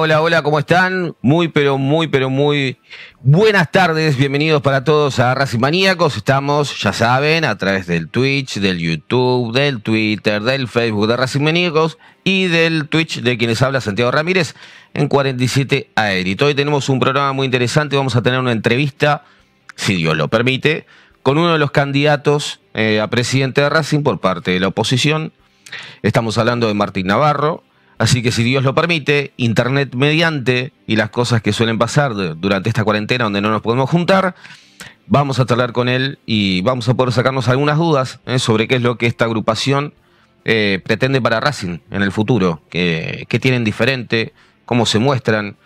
Hola, hola, ¿cómo están? Muy, pero muy, pero muy buenas tardes. Bienvenidos para todos a Racing Maníacos. Estamos, ya saben, a través del Twitch, del YouTube, del Twitter, del Facebook de Racing Maníacos y del Twitch de quienes habla Santiago Ramírez en 47 Aérito. Hoy tenemos un programa muy interesante. Vamos a tener una entrevista, si Dios lo permite, con uno de los candidatos eh, a presidente de Racing por parte de la oposición. Estamos hablando de Martín Navarro. Así que si Dios lo permite, internet mediante y las cosas que suelen pasar durante esta cuarentena donde no nos podemos juntar, vamos a charlar con él y vamos a poder sacarnos algunas dudas eh, sobre qué es lo que esta agrupación eh, pretende para Racing en el futuro, qué, tienen diferente, cómo se muestran,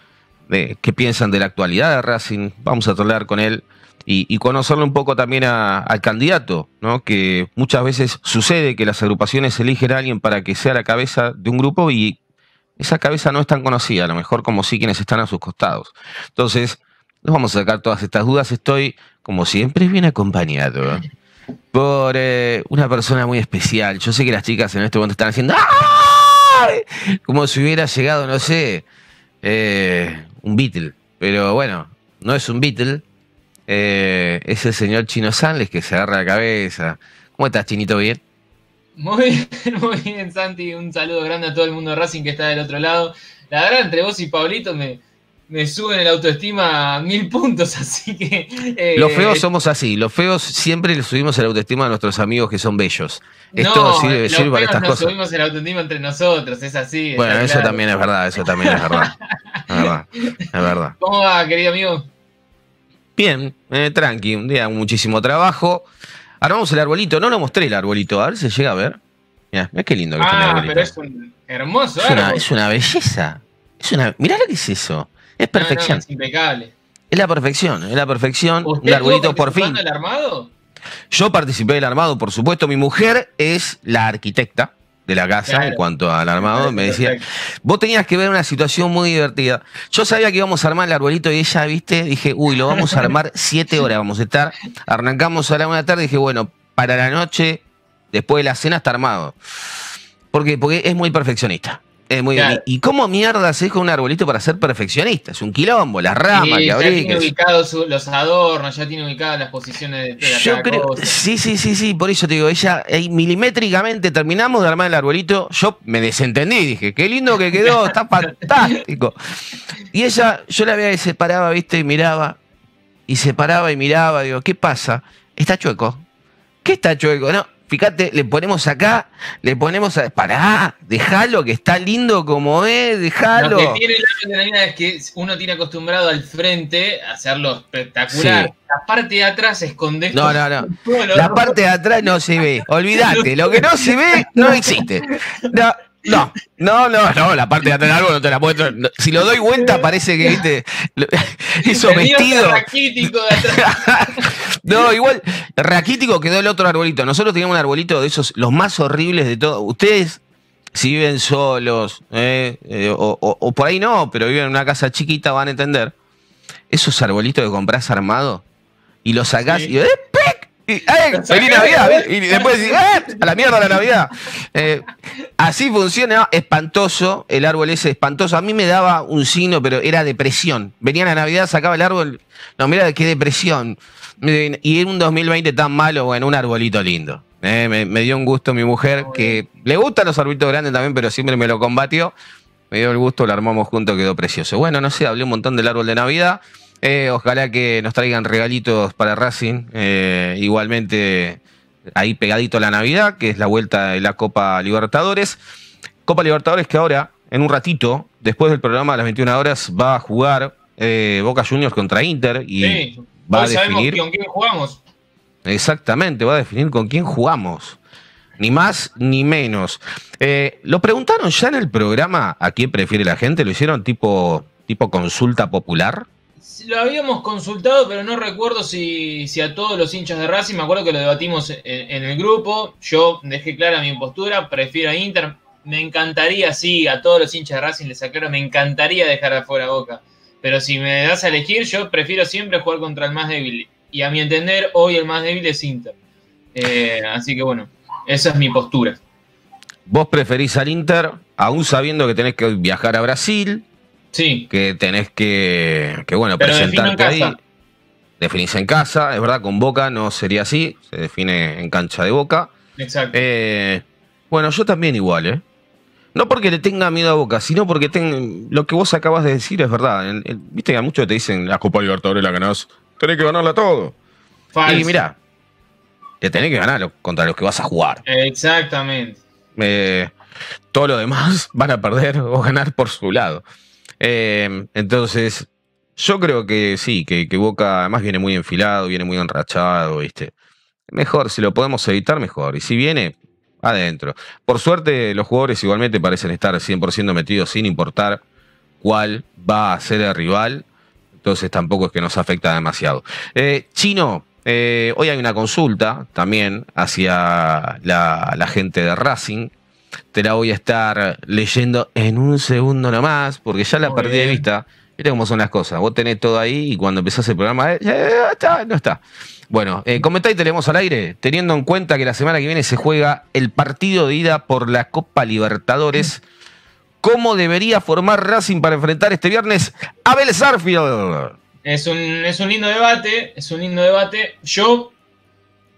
eh, qué piensan de la actualidad de Racing. Vamos a charlar con él y, y conocerle un poco también al candidato, ¿no? que muchas veces sucede que las agrupaciones eligen a alguien para que sea la cabeza de un grupo y esa cabeza no es tan conocida, a lo mejor como sí quienes están a sus costados. Entonces, nos vamos a sacar todas estas dudas. Estoy, como siempre, bien acompañado ¿eh? por eh, una persona muy especial. Yo sé que las chicas en este momento están haciendo ¡Ay! como si hubiera llegado, no sé, eh, un Beatle. Pero bueno, no es un Beatle. eh, es el señor Chino Sanles que se agarra la cabeza. ¿Cómo estás, Chinito? ¿Bien? Muy bien, muy bien, Santi. Un saludo grande a todo el mundo de Racing que está del otro lado. La verdad, entre vos y Pablito me, me suben el autoestima a mil puntos, así que. eh, Los feos somos así. Los feos siempre le subimos el autoestima a nuestros amigos que son bellos. Esto no, sirve, los sirve para feos estas nos cosas. subimos el autoestima entre nosotros, es así. Bueno, eso claro. también es verdad, eso también es verdad. Es verdad, es verdad. ¿Cómo va, querido amigo? Bien, eh, tranqui, un día muchísimo trabajo. Armamos el arbolito, no lo mostré el arbolito, a ver si llega a ver. Mira, mira qué lindo que está el Ah, arbolito. pero es un hermoso Es una, es una belleza. Es una, mirá lo que es eso. Es No, no, perfección. es impecable. Es la perfección, es la perfección. ¿Usted arbolito por fin. del armado? Yo participé del armado, por supuesto. Mi mujer es la arquitecta de la casa Claro. en cuanto al armado. Me decía, Perfecto. vos tenías que ver una situación muy divertida. Yo sabía que íbamos a armar el arbolito y ella, viste, dije, uy, lo vamos a armar siete horas, vamos a estar. Arrancamos a la una de la tarde dije, bueno, para la noche, después de la cena, está armado. ¿Por qué? Porque es muy perfeccionista. Es muy, Claro. y, y cómo mierda haces con un arbolito para ser perfeccionista? Es un quilombo, las ramas, que ya tiene ubicados los adornos, ya tiene ubicadas las posiciones de, Yo creo, cosa. sí, sí, sí, sí, por eso te digo, ella eh, milimétricamente terminamos de armar el arbolito, yo me desentendí, dije, qué lindo que quedó, está fantástico. Y ella, yo la veía que se paraba, viste, y miraba, y se paraba y miraba, digo, ¿qué pasa? Está chueco. ¿Qué está chueco? No, fíjate, le ponemos acá, le ponemos a. Pará, dejalo, que está lindo como es, dejalo. Lo que tiene la adrenalina es que uno tiene acostumbrado al frente a hacerlo espectacular. Sí. La parte de atrás escondes No, no, no. La parte de atrás no se ve. Olvídate, lo que no se ve no existe. No, No, no, no, no, la parte de atrás del árbol no te la muestro. Si lo doy vuelta parece que, viste, eso ese vestido. raquítico de atrás. no, igual, raquítico quedó el otro arbolito. Nosotros teníamos un arbolito de esos, los más horribles de todos. Ustedes, si viven solos, eh, eh, o, o- o por ahí no, pero viven en una casa chiquita, van a entender. Esos arbolitos que compras armados y los sacás Sí. y, ¡eh! Y, ¡Feliz Navidad! Y después decís, ¡eh! ¡A la mierda la Navidad! Eh, así funciona, espantoso, el árbol ese espantoso. A mí me daba un signo, pero era depresión. Venía la Navidad, sacaba el árbol, no, mira qué depresión. Y en un 2020 tan malo, bueno, un arbolito lindo. Eh, me, me dio un gusto mi mujer, que le gustan los arbolitos grandes también, pero siempre me lo combatió. Me dio el gusto, lo armamos juntos, quedó precioso. Bueno, no sé, hablé un montón del árbol de Navidad. Eh, ojalá que nos traigan regalitos para Racing. Eh, igualmente, ahí pegadito a la Navidad, que es la vuelta de la Copa Libertadores. Copa Libertadores que ahora, en un ratito, después del programa a las 21 horas, va a jugar eh, Boca Juniors contra Inter y Sí. va a definir. con quién jugamos. Exactamente, va a definir con quién jugamos. Ni más ni menos. Eh, ¿Lo preguntaron ya en el programa a quién prefiere la gente? ¿Lo hicieron tipo, tipo consulta popular? Lo habíamos consultado, pero no recuerdo si, si a todos los hinchas de Racing, me acuerdo que lo debatimos en, en el grupo, yo dejé clara mi postura, prefiero a Inter, me encantaría, sí, a todos los hinchas de Racing les aclaro, me encantaría dejar afuera Boca, pero si me das a elegir, yo prefiero siempre jugar contra el más débil, y a mi entender, hoy el más débil es Inter. Eh, así que bueno, esa es mi postura. ¿Vos preferís al Inter, aún sabiendo que tenés que viajar a Brasil, Sí, que tenés que, que bueno, Pero presentarte ahí? casa. Definís en casa, es verdad, con Boca no sería así, se define en cancha de Boca. exacto. Eh, bueno, yo también igual, ¿eh? No porque le tenga miedo a Boca, sino porque ten- lo que vos acabas de decir es verdad. En- Viste que a muchos te dicen, la Copa Libertadores la ganás, tenés que ganarla todo. Falso. Y mirá, te tenés que ganar contra los que vas a jugar. Exactamente. Eh, todo lo demás van a perder o ganar por su lado. Eh, entonces, yo creo que sí, que, Boca además viene muy enfilado, viene muy enrachado, ¿viste? Mejor, si lo podemos evitar, mejor. Y si viene, adentro. Por suerte, los jugadores igualmente parecen estar 100% metidos sin importar cuál va a ser el rival. Entonces tampoco es que nos afecta demasiado. Eh, Chino, eh, hoy hay una consulta también hacia la gente de Racing. Te la voy a estar leyendo en un segundo nomás, porque ya la Muy perdí de vista. Mira cómo son las cosas. Vos tenés todo ahí y cuando empezás el programa, eh, ya está, no está. Bueno, eh, comentá y tenemos al aire, teniendo en cuenta que la semana que viene se juega el partido de ida por la Copa Libertadores. ¿Cómo debería formar Racing para enfrentar este viernes a Vélez Arfield? Es un, es un lindo debate, es un lindo debate. Yo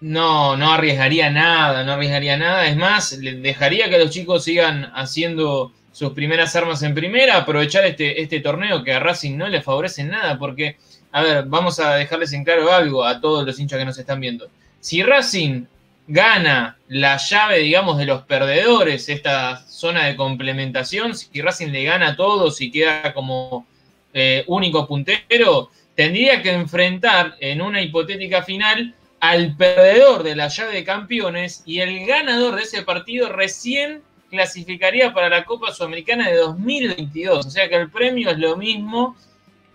no, no arriesgaría nada, no arriesgaría nada. Es más, dejaría que los chicos sigan haciendo sus primeras armas en primera, aprovechar este, este torneo que a Racing no le favorece nada, porque, a ver, vamos a dejarles en claro algo a todos los hinchas que nos están viendo. Si Racing gana la llave, digamos, de los perdedores, esta zona de complementación, si Racing le gana a todos y queda como eh, único puntero, tendría que enfrentar en una hipotética final al perdedor de la llave de campeones y el ganador de ese partido recién clasificaría para la Copa Sudamericana de 2022. O sea que el premio es lo mismo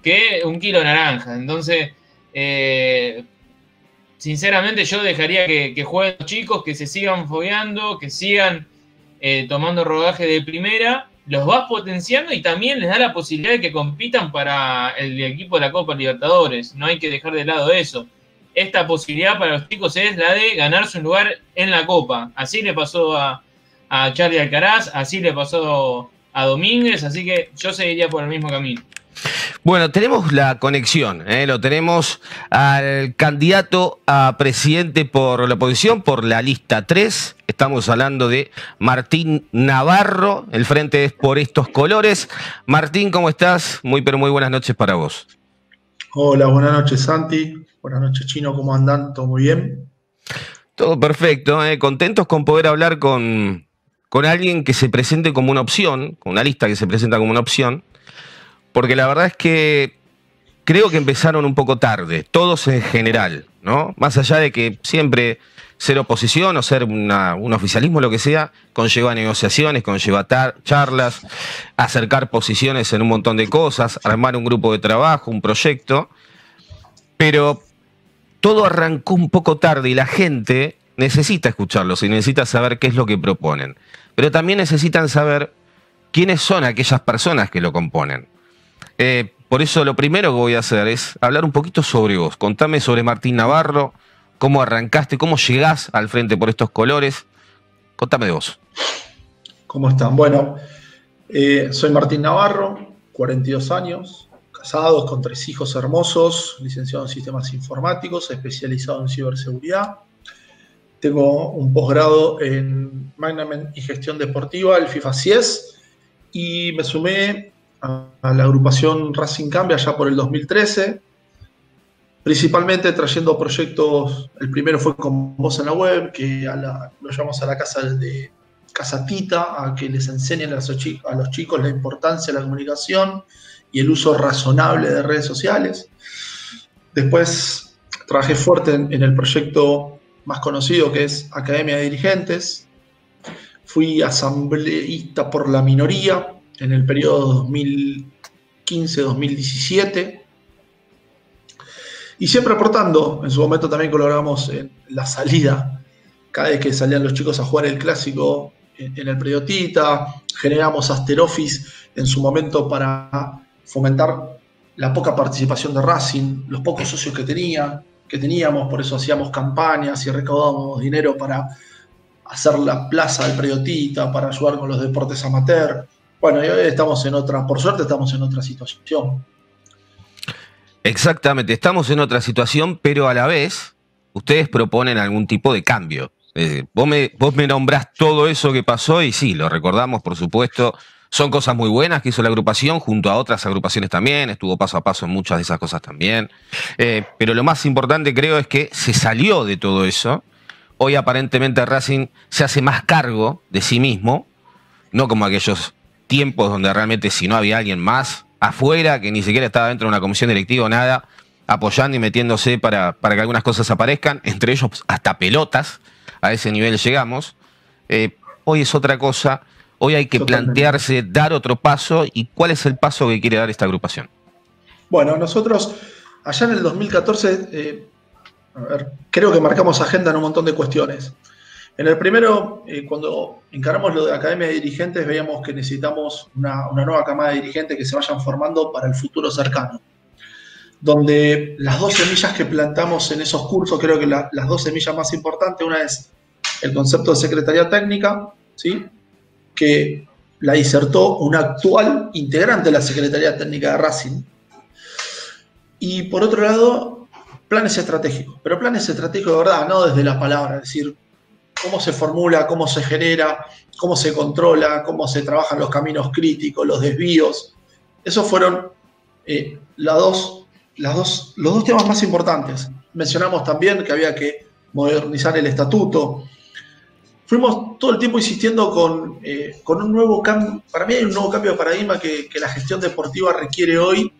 que un kilo de naranja. Entonces, eh, sinceramente yo dejaría que, jueguen los chicos, que se sigan fogueando, que sigan eh, tomando rodaje de primera, los vas potenciando y también les da la posibilidad de que compitan para el equipo de la Copa Libertadores. No hay que dejar de lado eso. Esta posibilidad para los chicos es la de ganarse un lugar en la Copa. Así le pasó a, a Charlie Alcaraz, así le pasó a Domínguez, así que yo seguiría por el mismo camino. Bueno, tenemos la conexión, ¿eh? lo tenemos al candidato a presidente por la oposición, por la lista 3. Estamos hablando de Martín Navarro, el frente es por estos colores. Martín, ¿cómo estás? Muy, pero muy buenas noches para vos. Hola, buenas noches Santi, buenas noches Chino, ¿cómo andan? ¿Todo muy bien? Todo perfecto, ¿eh? contentos con poder hablar con, con alguien que se presente como una opción, con una lista que se presenta como una opción, porque la verdad es que creo que empezaron un poco tarde, todos en general, ¿no? Más allá de que siempre ser oposición o ser un oficialismo, lo que sea, conlleva negociaciones, conlleva charlas, acercar posiciones en un montón de cosas, armar un grupo de trabajo, un proyecto, pero todo arrancó un poco tarde y la gente necesita escucharlos y necesita saber qué es lo que proponen. Pero también necesitan saber quiénes son aquellas personas que lo componen. Eh, por eso lo primero que voy a hacer es hablar un poquito sobre vos. Contame sobre Martín Navarro, cómo arrancaste, cómo llegás al frente por estos colores. Contame de vos. ¿Cómo están? Bueno, eh, soy Martín Navarro, 42 años, casado con tres hijos hermosos, licenciado en sistemas informáticos, especializado en ciberseguridad. Tengo un posgrado en Management y Gestión Deportiva, el FIFA CIES, y me sumé a, la agrupación Racing Cambia ya por el 2013, principalmente trayendo proyectos, el primero fue con Voz en la Web, que lo llevamos a la casa de Casa Tita, a que les enseñen a a los chicos la importancia de la comunicación y el uso razonable de redes sociales. Después trabajé fuerte en el proyecto más conocido que es Academia de Dirigentes. Fui asambleísta por la minoría en el periodo 2015-2017. Y siempre aportando, en su momento también colaboramos en la salida, cada vez que salían los chicos a jugar el clásico en, el periodo Tita, generamos Asteroffice en su momento para fomentar la poca participación de Racing, los pocos socios que tenía, que teníamos, por eso hacíamos campañas y recaudábamos dinero para hacer la plaza del Periodita, para ayudar con los deportes amateur. Bueno, y hoy estamos en otra, por suerte estamos en otra situación. Exactamente, estamos en otra situación, pero a la vez ustedes proponen algún tipo de cambio. vos, me, vos me nombrás todo eso que pasó y sí, lo recordamos, por supuesto, son cosas muy buenas que hizo la agrupación junto a otras agrupaciones también, estuvo paso a paso en muchas de esas cosas también. Eh, pero lo más importante creo es que se salió de todo eso. Hoy aparentemente Racing se hace más cargo de sí mismo, no como aquellos tiempos donde realmente si no había alguien más afuera, que ni siquiera estaba dentro de una comisión directiva o nada, apoyando y metiéndose para, para que algunas cosas aparezcan, entre ellos hasta pelotas, a ese nivel llegamos. Eh, hoy es otra cosa Hoy hay que plantearse dar otro paso y cuál es el paso que quiere dar esta agrupación. Bueno, nosotros allá en el 2014, eh, creo que marcamos agenda en un montón de cuestiones. En el primero, eh, cuando encaramos lo de Academia de Dirigentes, veíamos que necesitamos una, nueva camada de dirigentes que se vayan formando para el futuro cercano. Donde las dos semillas que plantamos en esos cursos, creo que las dos semillas más importantes, una es el concepto de secretaría técnica, ¿sí? Que la disertó un actual integrante de la Secretaría Técnica de Racing. Y por otro lado, planes estratégicos, pero planes estratégicos de verdad, no desde la palabra, es decir, cómo se formula, cómo se genera, cómo se controla, cómo se trabajan los caminos críticos, los desvíos. Esos fueron eh, dos, dos, los dos temas más importantes. Mencionamos también que había que modernizar el estatuto, fuimos todo el tiempo insistiendo con, eh, con un nuevo cambio, para mí hay un nuevo cambio de paradigma que, la gestión deportiva requiere hoy,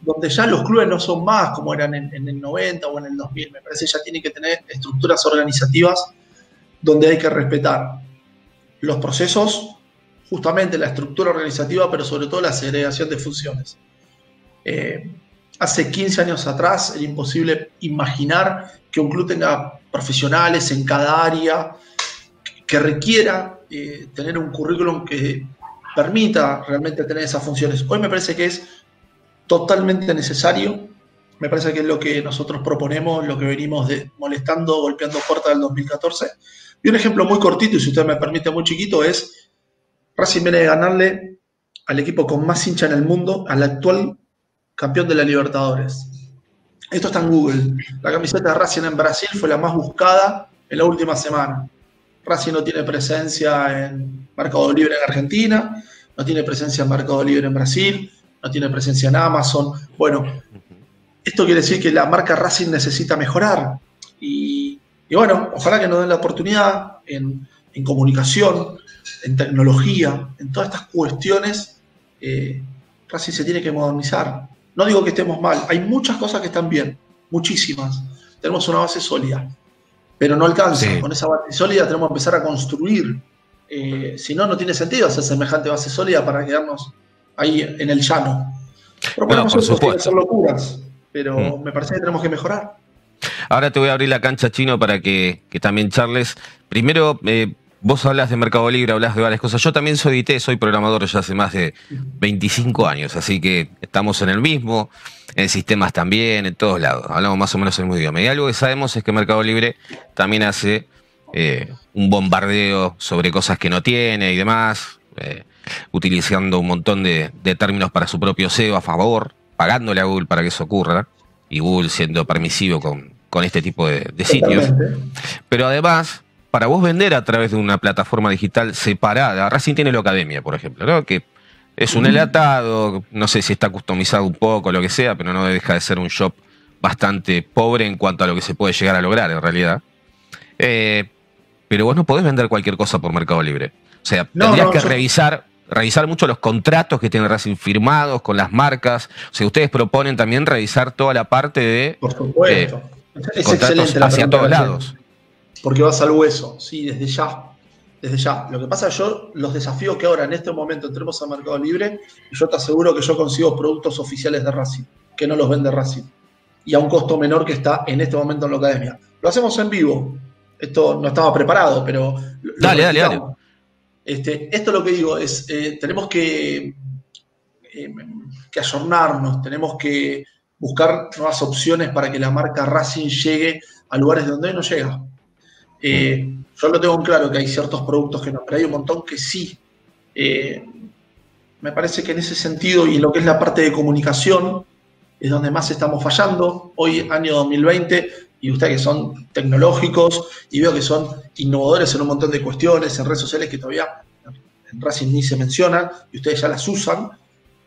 donde ya los clubes no son más como eran en, el 90 o en el 2000, me parece que ya tienen que tener estructuras organizativas donde hay que respetar los procesos, justamente la estructura organizativa, pero sobre todo la segregación de funciones. Eh, hace 15 años atrás era imposible imaginar que un club tenga profesionales en cada área, que requiera eh, tener un currículum que permita realmente tener esas funciones. Hoy me parece que es totalmente necesario, me parece que es lo que nosotros proponemos, lo que venimos molestando, golpeando puertas del 2014. Y un ejemplo muy cortito, y si usted me permite muy chiquito, es Racing viene de ganarle al equipo con más hincha en el mundo, al actual campeón de la Libertadores. Esto está en Google. La camiseta de Racing en Brasil fue la más buscada en la última semana. Racing no tiene presencia en Mercado Libre en Argentina, no tiene presencia en Mercado Libre en Brasil, no tiene presencia en Amazon. Bueno, esto quiere decir que la marca Racing necesita mejorar. Y, bueno, ojalá que nos den la oportunidad en, comunicación, en tecnología, en todas estas cuestiones. Eh, Racing se tiene que modernizar. No digo que estemos mal, hay muchas cosas que están bien, muchísimas. Tenemos una base sólida, pero no alcanza. Con esa base sólida tenemos que empezar a construir. Eh, si no, no tiene sentido hacer semejante base sólida para quedarnos ahí en el llano. Proponemos no, por hacer locuras, pero mm. me parece que tenemos que mejorar. Ahora te voy a abrir la cancha chino para que, también charles. Primero, eh, vos hablas de Mercado Libre, hablas de varias cosas. Yo también soy IT, soy programador ya hace más de 25 años, así que estamos en el mismo, en sistemas también, en todos lados. Hablamos más o menos el mismo idioma. Y algo que sabemos es que Mercado Libre también hace eh, un bombardeo sobre cosas que no tiene y demás, eh, utilizando un montón de, términos para su propio SEO a favor, pagándole a Google para que eso ocurra, y Google siendo permisivo con, este tipo de sitios. Pero además para vos vender a través de una plataforma digital separada, Racing tiene la academia, por ejemplo, ¿no? que es un enlatado, no sé si está customizado un poco, lo que sea, pero no deja de ser un shop bastante pobre en cuanto a lo que se puede llegar a lograr en realidad. Eh, pero vos no podés vender cualquier cosa por Mercado Libre. O sea, tendrías que revisar, revisar mucho los contratos que tiene Racing firmados con las marcas. O sea, ustedes proponen también revisar toda la parte de por supuesto. Eh, es contratos hacia todos lados porque vas al hueso, sí, desde ya. Desde ya. Lo que pasa, yo los desafíos que ahora en este momento entremos al Mercado Libre, yo te aseguro que yo consigo productos oficiales de Racing, que no los vende Racing, y a un costo menor que está en este momento en la academia. Lo hacemos en vivo. Esto no estaba preparado, pero. Dale, dale, dale. Este, esto lo que digo es, eh, tenemos que, eh, que ayornarnos, tenemos que buscar nuevas opciones para que la marca Racing llegue a lugares donde hoy no llega. Eh, yo lo tengo claro que hay ciertos productos que no, pero hay un montón que sí. Eh, me parece que en ese sentido y en lo que es la parte de comunicación es donde más estamos fallando. Hoy, año 2020, y ustedes que son tecnológicos y veo que son innovadores en un montón de cuestiones, en redes sociales que todavía en Racing ni se mencionan y ustedes ya las usan.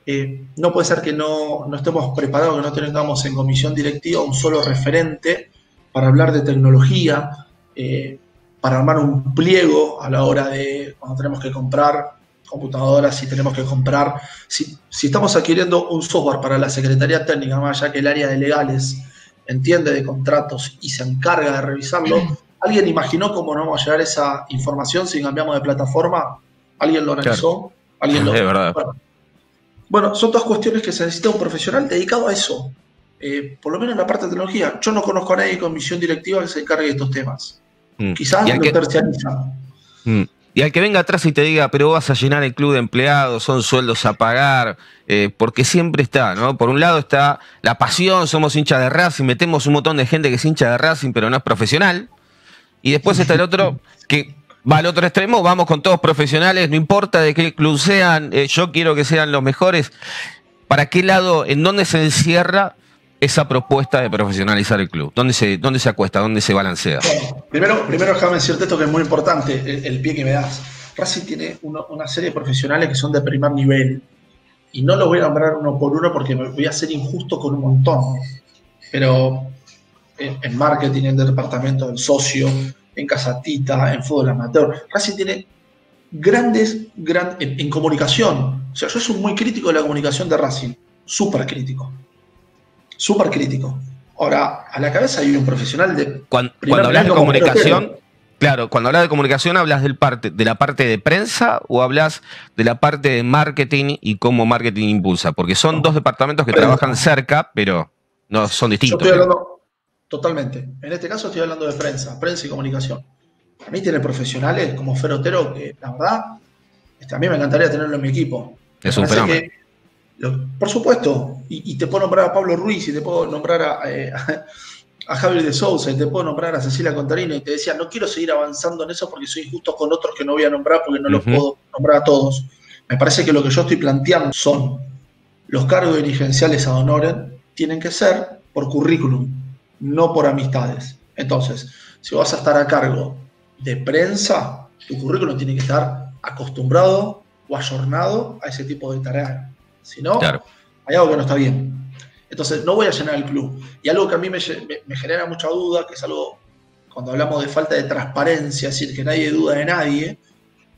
Eh, no puede ser que no, no, estemos preparados, que no tengamos en comisión directiva un solo referente para hablar de tecnología, eh, para armar un pliego a la hora de cuando tenemos que comprar computadoras, si tenemos que comprar, si, estamos adquiriendo un software para la Secretaría Técnica, más allá que el área de legales entiende de contratos y se encarga de revisarlo, ¿alguien imaginó cómo no vamos a llegar esa información si cambiamos de plataforma? ¿Alguien lo analizó? ¿Alguien lo... verdad. Bueno, son todas cuestiones que se necesita un profesional dedicado a eso. Eh, por lo menos en la parte de tecnología. Yo no conozco a nadie con misión directiva que se encargue de estos temas. Mm. Quizás lo que, mm. Y al que venga atrás y te diga, pero vas a llenar el club de empleados, son sueldos a pagar, eh, porque siempre está, ¿no? Por un lado está la pasión, somos hinchas de Racing, metemos un montón de gente que es hincha de Racing, pero no es profesional. Y después está el otro que va al otro extremo, vamos con todos profesionales, no importa de qué club sean, eh, yo quiero que sean los mejores. ¿Para qué lado, en dónde se encierra esa propuesta de profesionalizar el club? ¿Dónde se, dónde se acuesta? ¿Dónde se balancea? primero, primero déjame decirte esto que es muy importante, el, pie que me das. Racing tiene una serie de profesionales que son de primer nivel. Y no los voy a nombrar uno por uno porque me voy a ser injusto con un montón. Pero en, marketing, en el departamento del socio, en Casatita, en fútbol amateur, Racing tiene grandes, en, comunicación. O sea, yo soy muy crítico de la comunicación de Racing, súper crítico súper crítico. Ahora, a la cabeza hay un profesional de. Cuando, hablas de comunicación, claro, cuando hablas de comunicación, ¿hablas del parte, de la parte de prensa o hablas de la parte de marketing y cómo marketing impulsa? Porque son dos departamentos que trabajan cerca, pero no son distintos. Yo estoy hablando totalmente. En este caso estoy hablando de prensa, prensa y comunicación. A mí tiene profesionales como Ferotero que, la verdad, este, a mí me encantaría tenerlo en mi equipo. Es un fenómeno por supuesto, y, te puedo nombrar a Pablo Ruiz, y te puedo nombrar a, eh, Javier de Sousa, y te puedo nombrar a Cecilia Contarino, y te decía, no quiero seguir avanzando en eso porque soy injusto con otros que no voy a nombrar porque no los puedo nombrar a todos. Me parece que lo que yo estoy planteando son los cargos dirigenciales a honoren tienen que ser por currículum, no por amistades. Entonces, si vas a estar a cargo de prensa, tu currículum tiene que estar acostumbrado o ayornado a ese tipo de tareas si no, hay algo que no está bien. Entonces, no voy a llenar el club. Y algo que a mí me, genera mucha duda, que es algo, cuando hablamos de falta de transparencia, es decir, que nadie duda de nadie,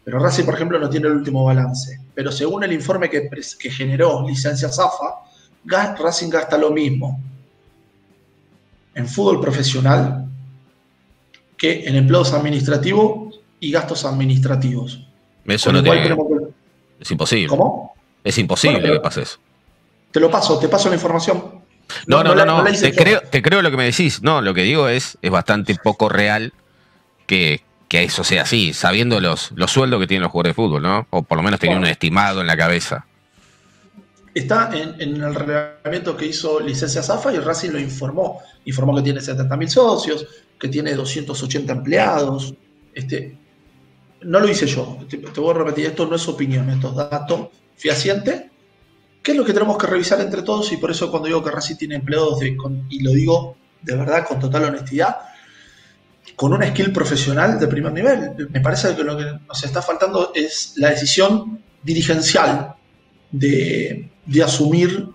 pero Racing, por ejemplo, no tiene el último balance. Pero según el informe que, que generó Licencia Zafa, Racing gasta lo mismo en fútbol profesional que en empleados administrativos y gastos administrativos. Eso no tiene... Es imposible. ¿Cómo? Es imposible que pase eso. Te lo paso, te paso la información. No, no, no, no, te, creo, te, creo, lo que me decís. No, lo que digo es, es bastante poco real que, que eso sea así, sabiendo los, los sueldos que tienen los jugadores de fútbol, ¿no? O por lo menos teniendo un estimado en la cabeza. Está en, el reglamento que hizo Licencia Zafa y Racing lo informó. Informó que tiene 70.000 socios, que tiene 280 empleados. Este, no lo hice yo, te, voy a repetir, esto no es opinión, esto es dato fehaciente. ¿Qué es lo que tenemos que revisar entre todos? Y por eso cuando digo que Racing tiene empleados, y lo digo de verdad con total honestidad, con un skill profesional de primer nivel. Me parece que lo que nos está faltando es la decisión dirigencial de, asumir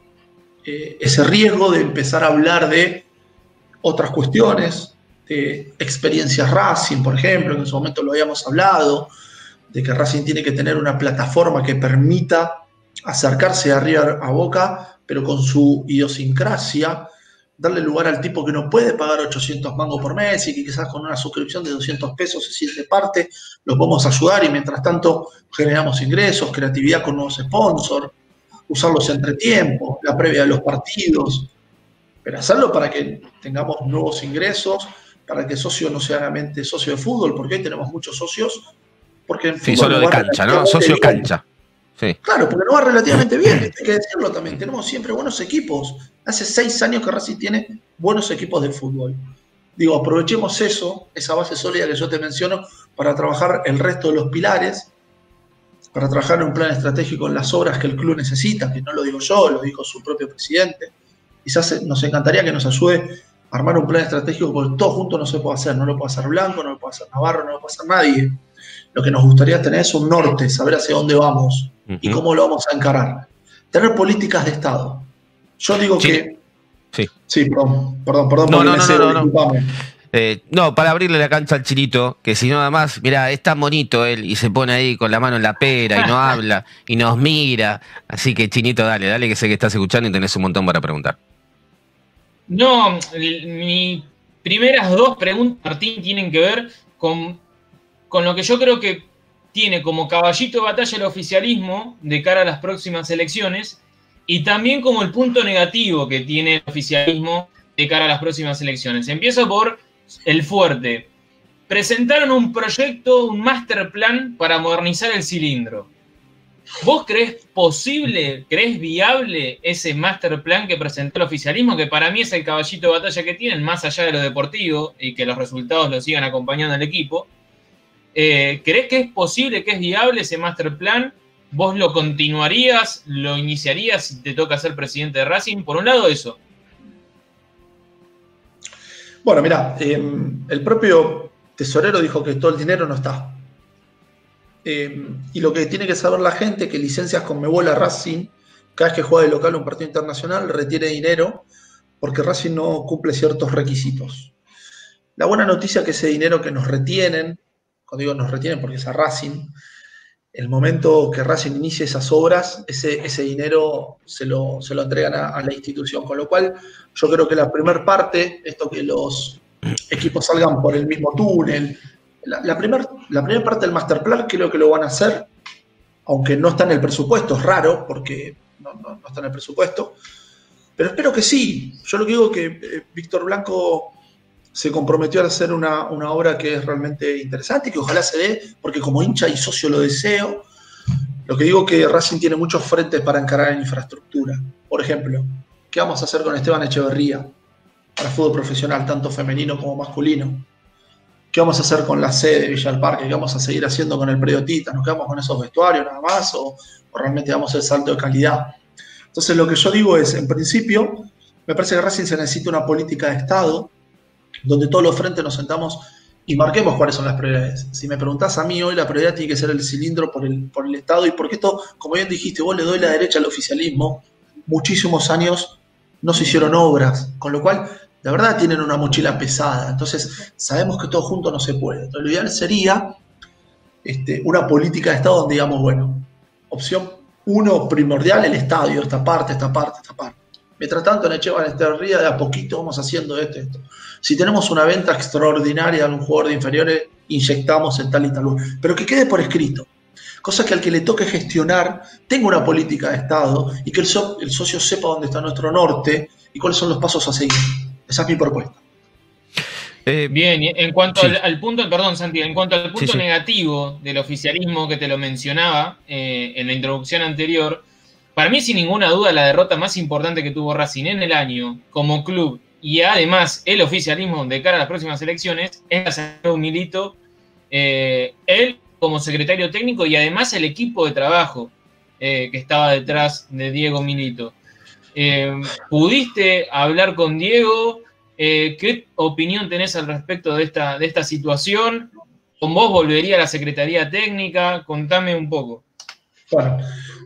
eh, ese riesgo de empezar a hablar de otras cuestiones, de experiencias Racing, por ejemplo, en su momento lo habíamos hablado, de que Racing tiene que tener una plataforma que permita acercarse arriba a Boca, pero con su idiosincrasia, darle lugar al tipo que no puede pagar 800 mangos por mes y que quizás con una suscripción de 200 pesos se siente parte, los podemos ayudar y mientras tanto generamos ingresos, creatividad con nuevos sponsors, usar los entretiempos, la previa de los partidos, pero hacerlo para que tengamos nuevos ingresos, para que socio no sea solamente socio de fútbol, porque hoy tenemos muchos socios. Porque en sí, solo de cancha, ¿no? Socio cancha. Claro, porque no va relativamente bien, hay que decirlo también. Tenemos siempre buenos equipos. Hace seis años que Racing tiene buenos equipos de fútbol. Digo, aprovechemos eso, esa base sólida que yo te menciono, para trabajar el resto de los pilares, para trabajar un plan estratégico en las obras que el club necesita, que no lo digo yo, lo dijo su propio presidente. Quizás nos encantaría que nos ayude armar un plan estratégico, porque todo junto no se puede hacer. No lo puede hacer Blanco, no lo puede hacer Navarro, no lo puede hacer nadie. Lo que nos gustaría tener es un norte, saber hacia dónde vamos y cómo lo vamos a encarar. Tener políticas de Estado. Yo digo que. Sí. Sí, perdón, perdón, perdón. No, no, no, no, eh, no, para abrirle la cancha al chinito, que si no nada más, mira, es tan bonito él y se pone ahí con la mano en la pera y no habla y nos mira. Así que chinito, dale, dale, que sé que estás escuchando y tenés un montón para preguntar. No, mis primeras dos preguntas, Martín, tienen que ver con con lo que yo creo que tiene como caballito de batalla el oficialismo de cara a las próximas elecciones y también como el punto negativo que tiene el oficialismo de cara a las próximas elecciones. Empiezo por el fuerte. Presentaron un proyecto, un master plan para modernizar el cilindro. ¿Vos crees posible, crees viable ese master plan que presentó el oficialismo, que para mí es el caballito de batalla que tienen, más allá de lo deportivo y que los resultados lo sigan acompañando al equipo? Eh, ¿Crees que es posible, que es viable ese master plan? ¿Vos lo continuarías, lo iniciarías si te toca ser presidente de Racing? Por un lado, eso. Bueno, mira, em, el propio tesorero dijo que todo el dinero no está. Em, y lo que tiene que saber la gente que licencias con Mebola Racing, cada vez que juega de local un partido internacional, retiene dinero porque Racing no cumple ciertos requisitos. La buena noticia es que ese dinero que nos retienen cuando digo nos retienen porque es a Racing, el momento que Racing inicie esas obras, ese, ese dinero se lo, se lo entregan a, la institución. Con lo cual, yo creo que la primera parte, esto que los equipos salgan por el mismo túnel, la, primera la parte del master plan creo que lo van a hacer, aunque no está en el presupuesto, es raro porque no, no, está en el presupuesto, pero espero que sí. Yo lo que digo es que eh, Víctor Blanco se comprometió a hacer una, obra que es realmente interesante y que ojalá se dé, porque como hincha y socio lo deseo. Lo que digo es que Racing tiene muchos frentes para encarar en infraestructura. Por ejemplo, ¿qué vamos a hacer con Esteban Echeverría para fútbol profesional, tanto femenino como masculino? ¿Qué vamos a hacer con la sede de Villa del Parque? ¿Qué vamos a seguir haciendo con el predio? ¿Nos quedamos con esos vestuarios nada más o, o realmente damos el salto de calidad? Entonces lo que yo digo es, en principio, me parece que Racing se necesita una política de Estado donde todos los frentes nos sentamos y marquemos cuáles son las prioridades. Si me preguntás a mí hoy, la prioridad tiene que ser el cilindro por el, por el Estado y porque esto, como bien dijiste, vos le doy la derecha al oficialismo, muchísimos años no se hicieron obras, con lo cual, de verdad tienen una mochila pesada. Entonces, sabemos que todo junto no se puede. Entonces, lo ideal sería este, una política de Estado donde digamos, bueno, opción uno primordial, el estadio, esta parte, esta parte, esta parte. Mientras tanto, en Echevan Ría de a poquito vamos haciendo esto, esto. Si tenemos una venta extraordinaria de un jugador de inferiores, inyectamos en tal y tal. Pero que quede por escrito. Cosa que al que le toque gestionar tenga una política de Estado y que el, socio sepa dónde está nuestro norte y cuáles son los pasos a seguir. Esa es mi propuesta. Eh, Bien, en cuanto al, punto, perdón Santi, en cuanto al punto negativo del oficialismo que te lo mencionaba eh, en la introducción anterior, para mí sin ninguna duda la derrota más importante que tuvo Racing en el año como club y además el oficialismo de cara a las próximas elecciones es la un Milito, eh, él como secretario técnico y además el equipo de trabajo que estaba detrás de Diego Milito. ¿Pudiste hablar con Diego? Eh, ¿Qué opinión tenés al respecto de esta, de esta situación? ¿Con vos volvería a la Secretaría Técnica? Contame un poco. Bueno,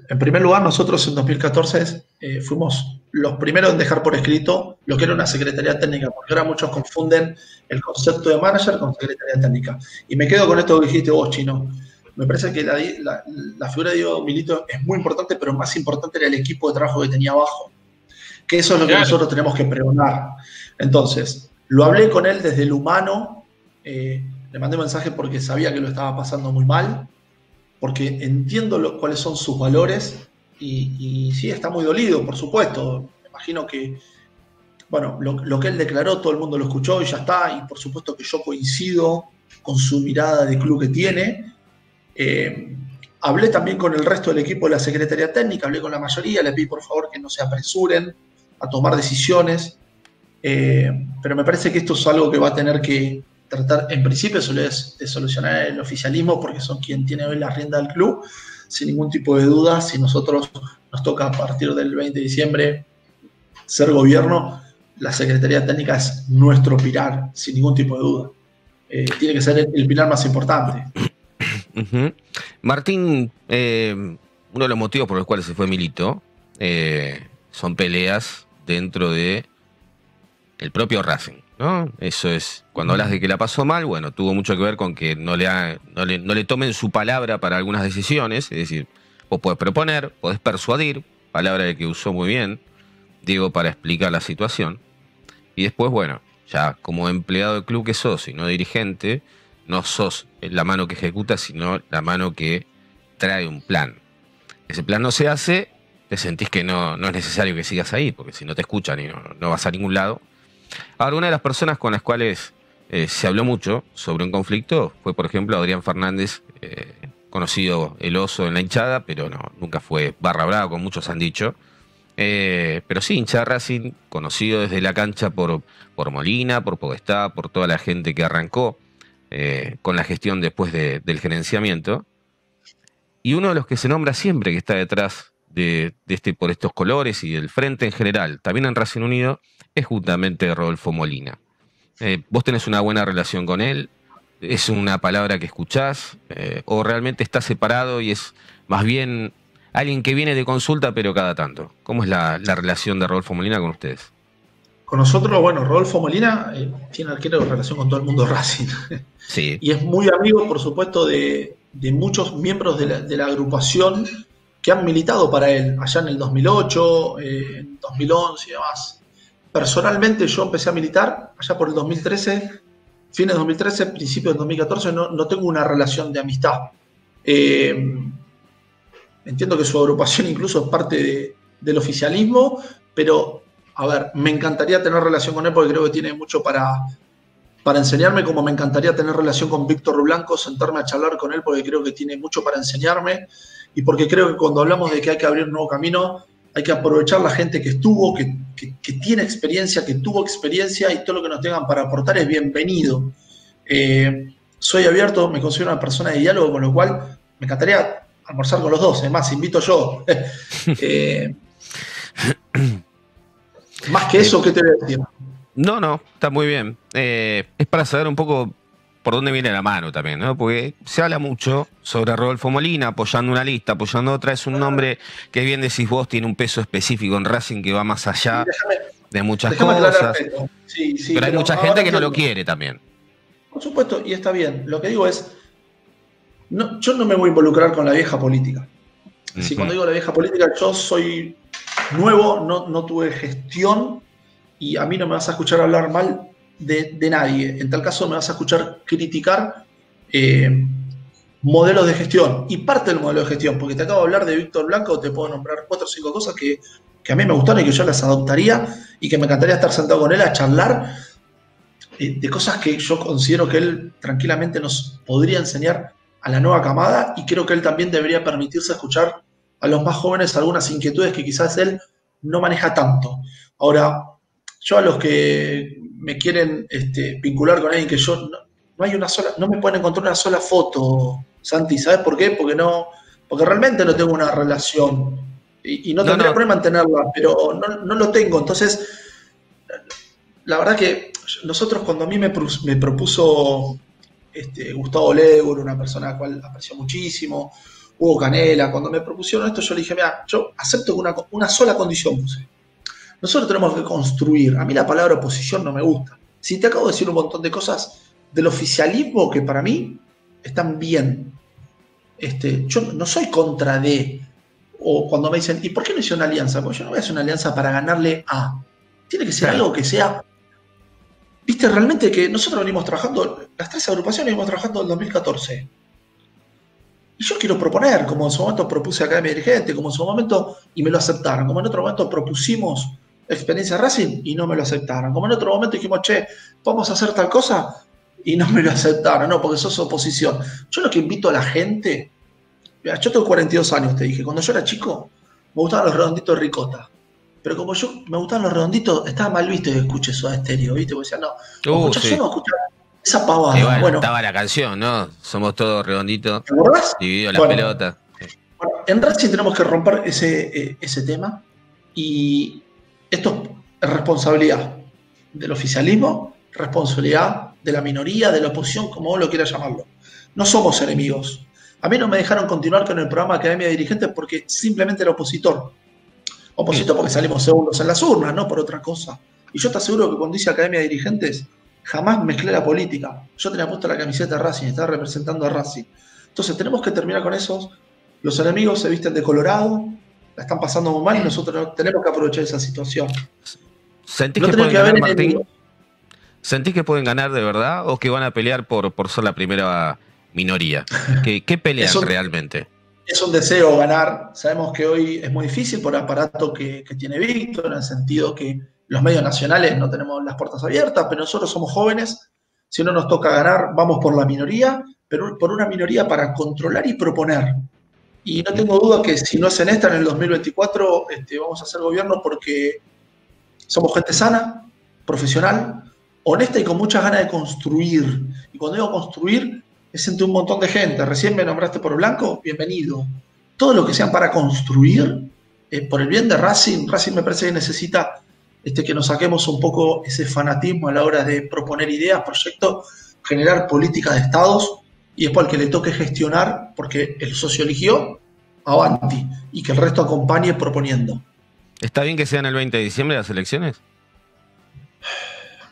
en primer lugar, nosotros en 2014 eh, fuimos los primeros en dejar por escrito lo que era una Secretaría Técnica, porque ahora muchos confunden el concepto de manager con Secretaría Técnica. Y me quedo con esto que dijiste vos, Chino. Me parece que la, la figura de Diego Milito es muy importante, pero más importante era el equipo de trabajo que tenía abajo que eso es lo que nosotros tenemos que pregonar. Entonces, lo hablé con él desde el humano, eh, le mandé mensaje porque sabía que lo estaba pasando muy mal, porque entiendo cuáles son sus valores y, sí, está muy dolido, por supuesto. Me imagino que, bueno, lo, que él declaró, todo el mundo lo escuchó y ya está, y por supuesto que yo coincido con su mirada de club que tiene. Eh, hablé también con el resto del equipo de la Secretaría Técnica, hablé con la mayoría, le pedí por favor que no se apresuren, a tomar decisiones, eh, pero me parece que esto es algo que va a tener que tratar, en principio, de solucionar el oficialismo, porque son quien tiene hoy la rienda del club, sin ningún tipo de duda, si nosotros nos toca a partir del 20 de diciembre ser gobierno, la Secretaría Técnica es nuestro pilar, sin ningún tipo de duda. Eh, tiene que ser el, pilar más importante. Martín, eh, uno de los motivos por los cuales se fue Milito son peleas dentro de el propio Racing. ¿no? Eso es, cuando hablas de que la pasó mal, bueno, tuvo mucho que ver con que no le, no le, tomen su palabra para algunas decisiones, es decir, vos podés proponer, podés persuadir, palabra que usó muy bien Diego para explicar la situación, y después, bueno, ya como empleado del club que sos y no dirigente, no sos la mano que ejecuta, sino la mano que trae un plan. Ese plan no se hace te sentís que no, no, es necesario que sigas ahí, porque si no te escuchan y no, vas a ningún lado. Ahora, una de las personas con las cuales eh, se habló mucho sobre un conflicto fue, por ejemplo, Adrián Fernández, eh, conocido el oso en la hinchada, pero no, nunca fue barra brava, como muchos han dicho. Eh, pero sí, hincha Racing, conocido desde la cancha por, por Molina, por Podestá, por toda la gente que arrancó con la gestión después del gerenciamiento. Y uno de los que se nombra siempre que está detrás de, este, por estos colores y del frente en general, también en Racing Unido, es justamente Rodolfo Molina. Eh, ¿Vos tenés una buena relación con él? ¿Es una palabra que escuchás? Eh, ¿O realmente está separado y es más bien alguien que viene de consulta pero cada tanto? ¿Cómo es la, relación de Rodolfo Molina con ustedes? Con nosotros, bueno, Rodolfo Molina eh, tiene arquero relación con todo el mundo Racing. Sí. y es muy amigo, por supuesto, de, muchos miembros de la, de la agrupación que han militado para él allá en el 2008, eh, en 2011 y demás. Personalmente yo empecé a militar allá por el 2013, fines de 2013, principios de 2014, no, no tengo una relación de amistad. Eh, entiendo que su agrupación incluso es parte del oficialismo, pero a ver, me encantaría tener relación con él porque creo que tiene mucho para, para enseñarme, como me encantaría tener relación con Víctor Blanco, sentarme a charlar con él porque creo que tiene mucho para enseñarme y porque creo que cuando hablamos de que hay que abrir un nuevo camino, hay que aprovechar la gente que estuvo, que, tiene experiencia, que tuvo experiencia y todo lo que nos tengan para aportar es bienvenido. Eh, soy abierto, me considero una persona de diálogo, con lo cual me encantaría almorzar con los dos, además invito yo. Eh, más que eso, ¿qué te voy a decir? No, no, está muy bien. Eh, es para saber un poco por dónde viene la mano también, ¿no? Porque se habla mucho sobre Rodolfo Molina, apoyando una lista, apoyando otra. Es un nombre que bien decís vos, tiene un peso específico en Racing que va más allá de muchas cosas. pero, hay mucha gente que no lo quiere también. Por supuesto, y está bien. Lo que digo es, yo no me voy a involucrar con la vieja política. Si cuando digo la vieja política, yo soy nuevo, no, no tuve gestión y a mí no me vas a escuchar hablar mal de, nadie. En tal caso me vas a escuchar criticar eh, modelos de gestión y parte del modelo de gestión, porque te acabo de hablar de Víctor Blanco, te puedo nombrar cuatro o cinco cosas que, que a mí me gustaron y que yo las adoptaría y que me encantaría estar sentado con él a charlar eh, de cosas que yo considero que él tranquilamente nos podría enseñar a la nueva camada y creo que él también debería permitirse escuchar a los más jóvenes algunas inquietudes que quizás él no maneja tanto. Ahora, yo a los que me quieren este, vincular con alguien que yo no, no, hay una sola, no me pueden encontrar una sola foto, Santi, ¿sabes por qué? Porque no, porque realmente no tengo una relación y, y no, no tendría no. problema en tenerla, pero no, no, lo tengo. Entonces, la verdad que nosotros cuando a mí me, me propuso este, Gustavo Lebur, una persona a la cual aprecio muchísimo, Hugo Canela, cuando me propusieron esto, yo le dije, mira, yo acepto una, una sola condición puse. Nosotros tenemos que construir. A mí la palabra oposición no me gusta. Si te acabo de decir un montón de cosas del oficialismo que para mí están bien. Este, yo no soy contra de, o cuando me dicen, ¿y por qué no hice una alianza? Pues yo no voy a hacer una alianza para ganarle a. Tiene que ser claro. algo que sea. Viste, realmente que nosotros venimos trabajando, las tres agrupaciones venimos trabajando en 2014. Y yo quiero proponer, como en su momento propuse acá a mi dirigente, como en su momento, y me lo aceptaron, como en otro momento propusimos experiencia Racing y no me lo aceptaron. Como en otro momento dijimos, che, vamos a hacer tal cosa y no me lo aceptaron, no, porque sos oposición. Yo lo que invito a la gente, mira, yo tengo 42 años, te dije, cuando yo era chico me gustaban los redonditos de ricota. Pero como yo me gustaban los redonditos, estaba mal visto que escuche eso a estéreo, ¿viste? Porque decía, no, uh, sí. yo no esa pavada. Bueno, estaba la canción, ¿no? Somos todos redonditos. ¿Te acordás? Dividido la bueno, pelota. Bueno, en Racing tenemos que romper ese, eh, ese tema y esto es responsabilidad del oficialismo, responsabilidad de la minoría, de la oposición, como vos lo quieras llamarlo. No somos enemigos. A mí no me dejaron continuar con el programa Academia de Dirigentes porque simplemente era opositor. Opositor porque salimos segundos en las urnas, no por otra cosa. Y yo te aseguro que cuando hice Academia de Dirigentes, jamás mezclé la política. Yo tenía puesto la camiseta de Racing, estaba representando a Racing. Entonces tenemos que terminar con esos. Los enemigos se visten de colorado, la están pasando muy mal y nosotros tenemos que aprovechar esa situación. ¿Sentís no que pueden que ganar, Martín? ¿Sentís que pueden ganar de verdad o que van a pelear por, por ser la primera minoría? ¿Qué, qué pelean es un, realmente? Es un deseo ganar. Sabemos que hoy es muy difícil por el aparato que, que tiene Víctor, en el sentido que los medios nacionales no tenemos las puertas abiertas, pero nosotros somos jóvenes. Si no nos toca ganar, vamos por la minoría, pero por una minoría para controlar y proponer. Y no tengo duda que si no es en esta, en el 2024, este, vamos a hacer gobierno porque somos gente sana, profesional, honesta y con muchas ganas de construir. Y cuando digo construir, es entre un montón de gente. Recién me nombraste por Blanco, bienvenido. Todo lo que sean para construir, eh, por el bien de Racing, Racing me parece que necesita este, que nos saquemos un poco ese fanatismo a la hora de proponer ideas, proyectos, generar políticas de estados y después al que le toque gestionar, porque el socio eligió, avanti, y que el resto acompañe proponiendo. ¿Está bien que sean el 20 de diciembre las elecciones?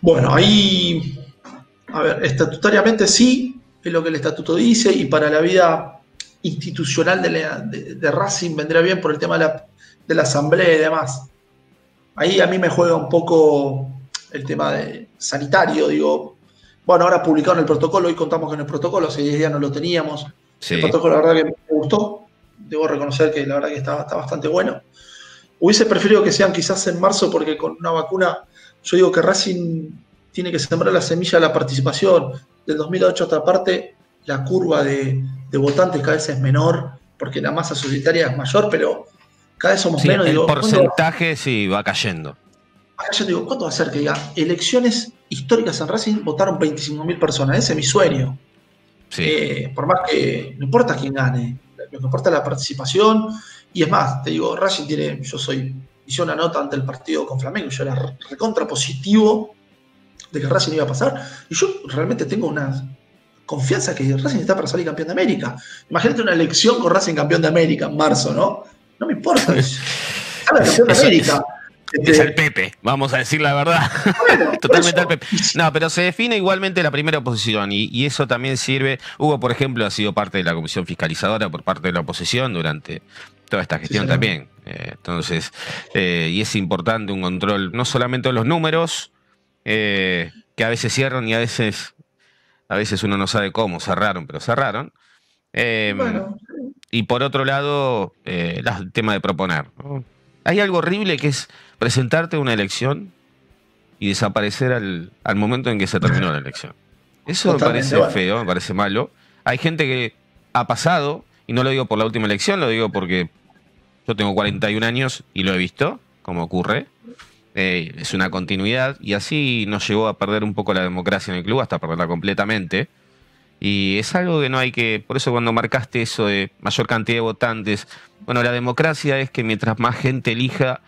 Bueno, ahí, a ver, estatutariamente sí, es lo que el estatuto dice, y para la vida institucional de, la, de, de Racing vendría bien por el tema de la, de la, asamblea y demás. Ahí a mí me juega un poco el tema de sanitario, digo, bueno, ahora publicaron el protocolo, hoy contamos con el protocolo, hace 10 días no lo teníamos. Sí. El protocolo, la verdad que me gustó, debo reconocer que la verdad que está, está bastante bueno. Hubiese preferido que sean quizás en marzo, porque con una vacuna yo digo que Racing tiene que sembrar la semilla de la participación. Del 2008 a otra parte, la curva de, de, votantes cada vez es menor, porque la masa societaria es mayor, pero cada vez somos sí, menos. El digo, porcentaje sí va cayendo. Va cayendo, digo, ¿cuánto va a ser que diga elecciones históricas en Racing votaron 25.000 personas? Ese es mi sueño. Sí. Eh, por más que no importa quién gane, lo que importa es la participación. Y es más, te digo, Racing tiene, yo soy hice una nota ante el partido con Flamengo, yo era recontra positivo de que Racing iba a pasar, y yo realmente tengo una confianza que Racing está para salir campeón de América. Imagínate una elección con Racing campeón de América en marzo, ¿no? No me importa. Es, campeón de América. Es el Pepe, vamos a decir la verdad. Bueno, Totalmente al Pepe. No, pero se define igualmente la primera oposición y, y, eso también sirve. Hugo, por ejemplo, ha sido parte de la comisión fiscalizadora por parte de la oposición durante toda esta gestión también. Eh, entonces, eh, y es importante un control, no solamente de los números, que a veces cierran y a veces, a veces uno no sabe cómo cerraron, pero cerraron. Y por otro lado, el tema de proponer. Hay algo horrible que es presentarte a una elección y desaparecer al, al momento en que se terminó la elección. Eso me parece feo, me parece malo. Hay gente que ha pasado, y no lo digo por la última elección, lo digo porque yo tengo 41 años y lo he visto, como ocurre. Eh, es una continuidad y así nos llevó a perder un poco la democracia en el club hasta perderla completamente. Y es algo que no hay que, por eso cuando marcaste eso de mayor cantidad de votantes, bueno, la democracia es que mientras más gente elija,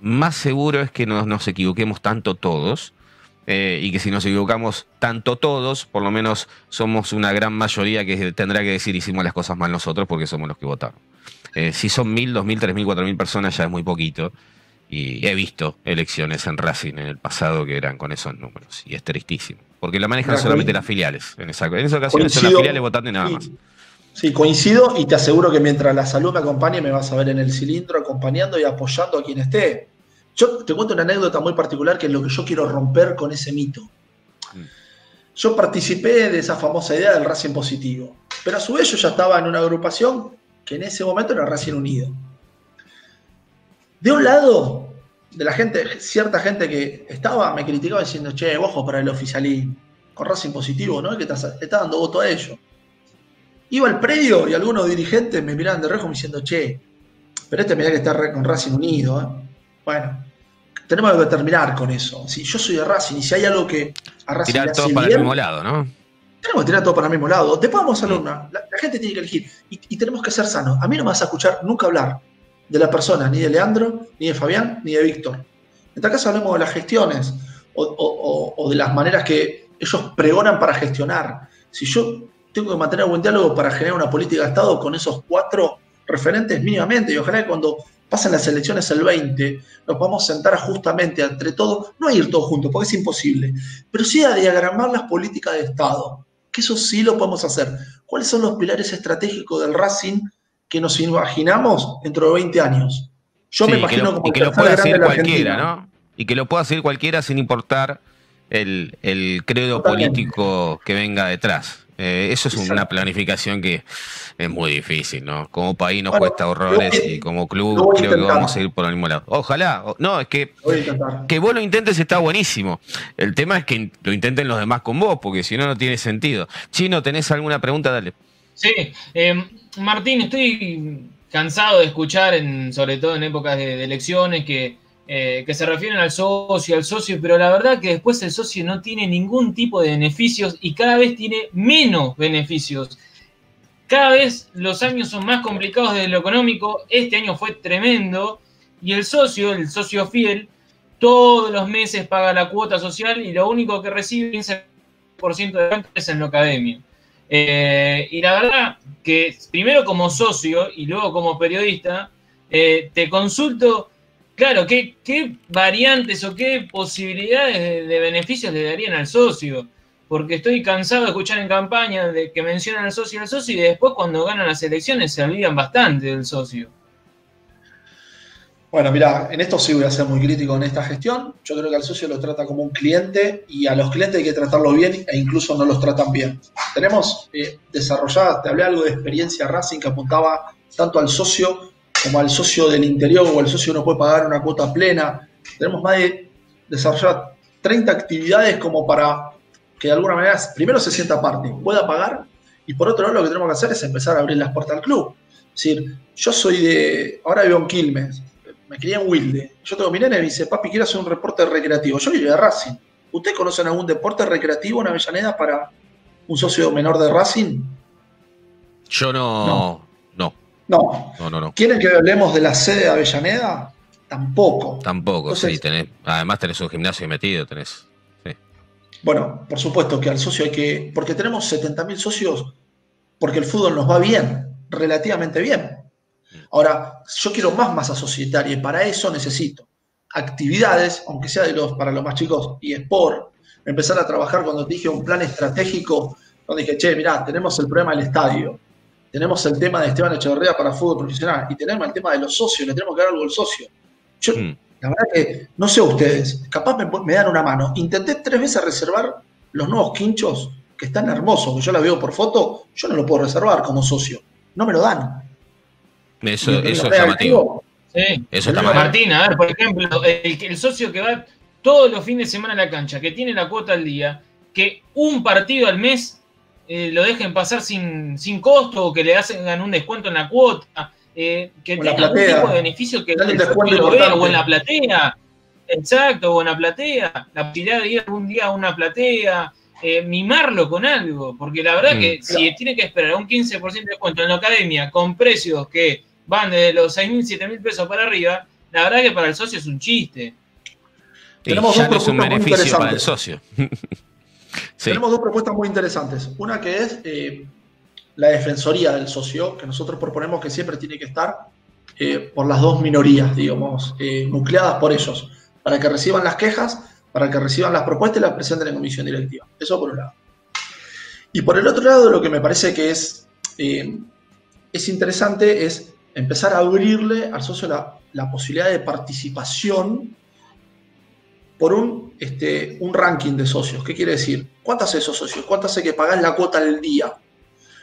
más seguro es que no nos equivoquemos tanto todos. Eh, y que si nos equivocamos tanto todos, por lo menos somos una gran mayoría que tendrá que decir hicimos las cosas mal nosotros porque somos los que votaron. Eh, si son mil, dos mil, tres mil, cuatro mil personas ya es muy poquito. Y he visto elecciones en Racing en el pasado que eran con esos números. Y es tristísimo. Porque la manejan solamente las filiales. En esa, en esa ocasión son las filiales votando y nada más. Sí, coincido y te aseguro que mientras la salud me acompañe me vas a ver en el cilindro acompañando y apoyando a quien esté. Yo te cuento una anécdota muy particular que es lo que yo quiero romper con ese mito. Mm. Yo participé de esa famosa idea del Racing positivo, pero a su vez yo ya estaba en una agrupación que en ese momento era Racing Unido. De un lado, de la gente, cierta gente que estaba, me criticaba diciendo, che, ojo para el oficialismo, con Racing positivo, ¿no? Que está dando voto a ellos. Iba al predio y algunos dirigentes me miraban de rejo diciendo, che, pero este mira que está con Racing Unido, ¿eh? Bueno, tenemos que terminar con eso. Si yo soy de Racing y si hay algo que a Racing Tirar todo para el mismo lado, ¿no? Tenemos que tirar todo para el mismo lado. Después vamos a una. La, gente tiene que elegir. Y, tenemos que ser sanos. A mí no me vas a escuchar nunca hablar de la persona, ni de Leandro, ni de Fabián, ni de Víctor. En este caso hablemos de las gestiones o, de las maneras que ellos pregonan para gestionar. Si yo tengo que mantener buen diálogo para generar una política de Estado con esos cuatro referentes mínimamente, y ojalá que cuando pasan las elecciones el 20, nos podemos sentar justamente entre todos, no a ir todos juntos, porque es imposible, pero sí a diagramar las políticas de Estado, que eso sí lo podemos hacer. ¿Cuáles son los pilares estratégicos del Racing que nos imaginamos dentro de 20 años? Yo me imagino como y que lo pueda hacer cualquiera, ¿no? Y que lo pueda hacer cualquiera sin importar el, credo político que venga detrás. Eh, eso es una planificación que es muy difícil, ¿no? Como país nos cuesta horrores y como club creo que vamos a ir por el mismo lado. Ojalá, no, es que que vos lo intentes está buenísimo. El tema es que lo intenten los demás con vos, porque si no, no tiene sentido. Chino, ¿tenés alguna pregunta? Dale. Sí, eh, Martín, estoy cansado de escuchar, en, sobre todo en épocas de elecciones, que eh, que se refieren al socio, al socio, pero la verdad que después el socio no tiene ningún tipo de beneficios y cada vez tiene menos beneficios. Cada vez los años son más complicados desde lo económico, este año fue tremendo y el socio, el socio fiel, todos los meses paga la cuota social y lo único que recibe 15% de es en la academia. Eh, y la verdad que primero como socio y luego como periodista, eh, te consulto Claro, ¿qué, variantes o qué posibilidades de, beneficios le darían al socio? Porque estoy cansado de escuchar en campaña de que mencionan al socio y al socio y después cuando ganan las elecciones se olvidan bastante del socio. Bueno, mira, en esto sí voy a ser muy crítico en esta gestión. Yo creo que al socio lo trata como un cliente y a los clientes hay que tratarlo bien e incluso no los tratan bien. Tenemos eh, desarrollada, te hablé algo de experiencia Racing que apuntaba tanto al socio como al socio del interior o el socio no puede pagar una cuota plena. Tenemos más de desarrollar 30 actividades como para que de alguna manera primero se sienta parte, pueda pagar y por otro lado lo que tenemos que hacer es empezar a abrir las puertas al club. Es decir, yo soy de, ahora vivo en Quilmes, me crié en Wilde, yo tengo mi nene y me dice, papi, quiero hacer un reporte recreativo. Yo vivo de Racing. ¿Ustedes conocen algún deporte recreativo en Avellaneda para un socio menor de Racing? Yo no, no. No, no, ¿Quieren que hablemos de la sede de Avellaneda? Tampoco. Tampoco, sí. Tenés, además tenés un gimnasio metido, tenés. Bueno, por supuesto que al socio hay que. Porque tenemos 70.000 socios, porque el fútbol nos va bien, relativamente bien. Ahora, yo quiero más masa societaria y para eso necesito actividades, aunque sea de los, para los más chicos, y sport. Empezar a trabajar cuando te dije un plan estratégico, donde dije, che, mirá, tenemos el problema del estadio tenemos el tema de Esteban Echeverría para fútbol profesional y tenemos el tema de los socios, le tenemos que dar algo al socio. Yo, Mm. la verdad que, no sé ustedes, capaz me, me dan una mano. Intenté tres veces reservar los nuevos quinchos, que están hermosos, que yo la veo por foto, yo no lo puedo reservar como socio. No me lo dan. Eso, eso es llamativo. Sí. Eso está. Martín, a ver, por ejemplo, el, el socio que va todos los fines de semana a la cancha, que tiene la cuota al día, que un partido al mes eh, lo dejen pasar sin, sin costo o que le hacen un descuento en la cuota, eh, que tenga algún tipo de beneficio que socio lo vea, o en la platea. Exacto, o en la platea. La posibilidad de ir algún día a una platea, eh, mimarlo con algo, porque la verdad Mm. que si tiene que esperar a un 15% de descuento en la academia con precios que van desde los 6 mil, 7 mil pesos para arriba, la verdad que para el socio es un chiste. Tenemos ya dos no es un propuestas muy beneficio para el interesantes. socio. sí. Tenemos dos propuestas muy interesantes. Una que es eh, la defensoría del socio, que nosotros proponemos que siempre tiene que estar eh, por las dos minorías, digamos, eh, nucleadas por ellos, para que reciban las quejas, para que reciban las propuestas y las presenten en comisión directiva. Eso por un lado. Y por el otro lado, lo que me parece que es, eh, es interesante es empezar a abrirle al socio la, la posibilidad de participación por un, este, un ranking de socios. ¿Qué quiere decir? ¿Cuánto hace esos socios? ¿Cuánto hace que pagás la cuota al día?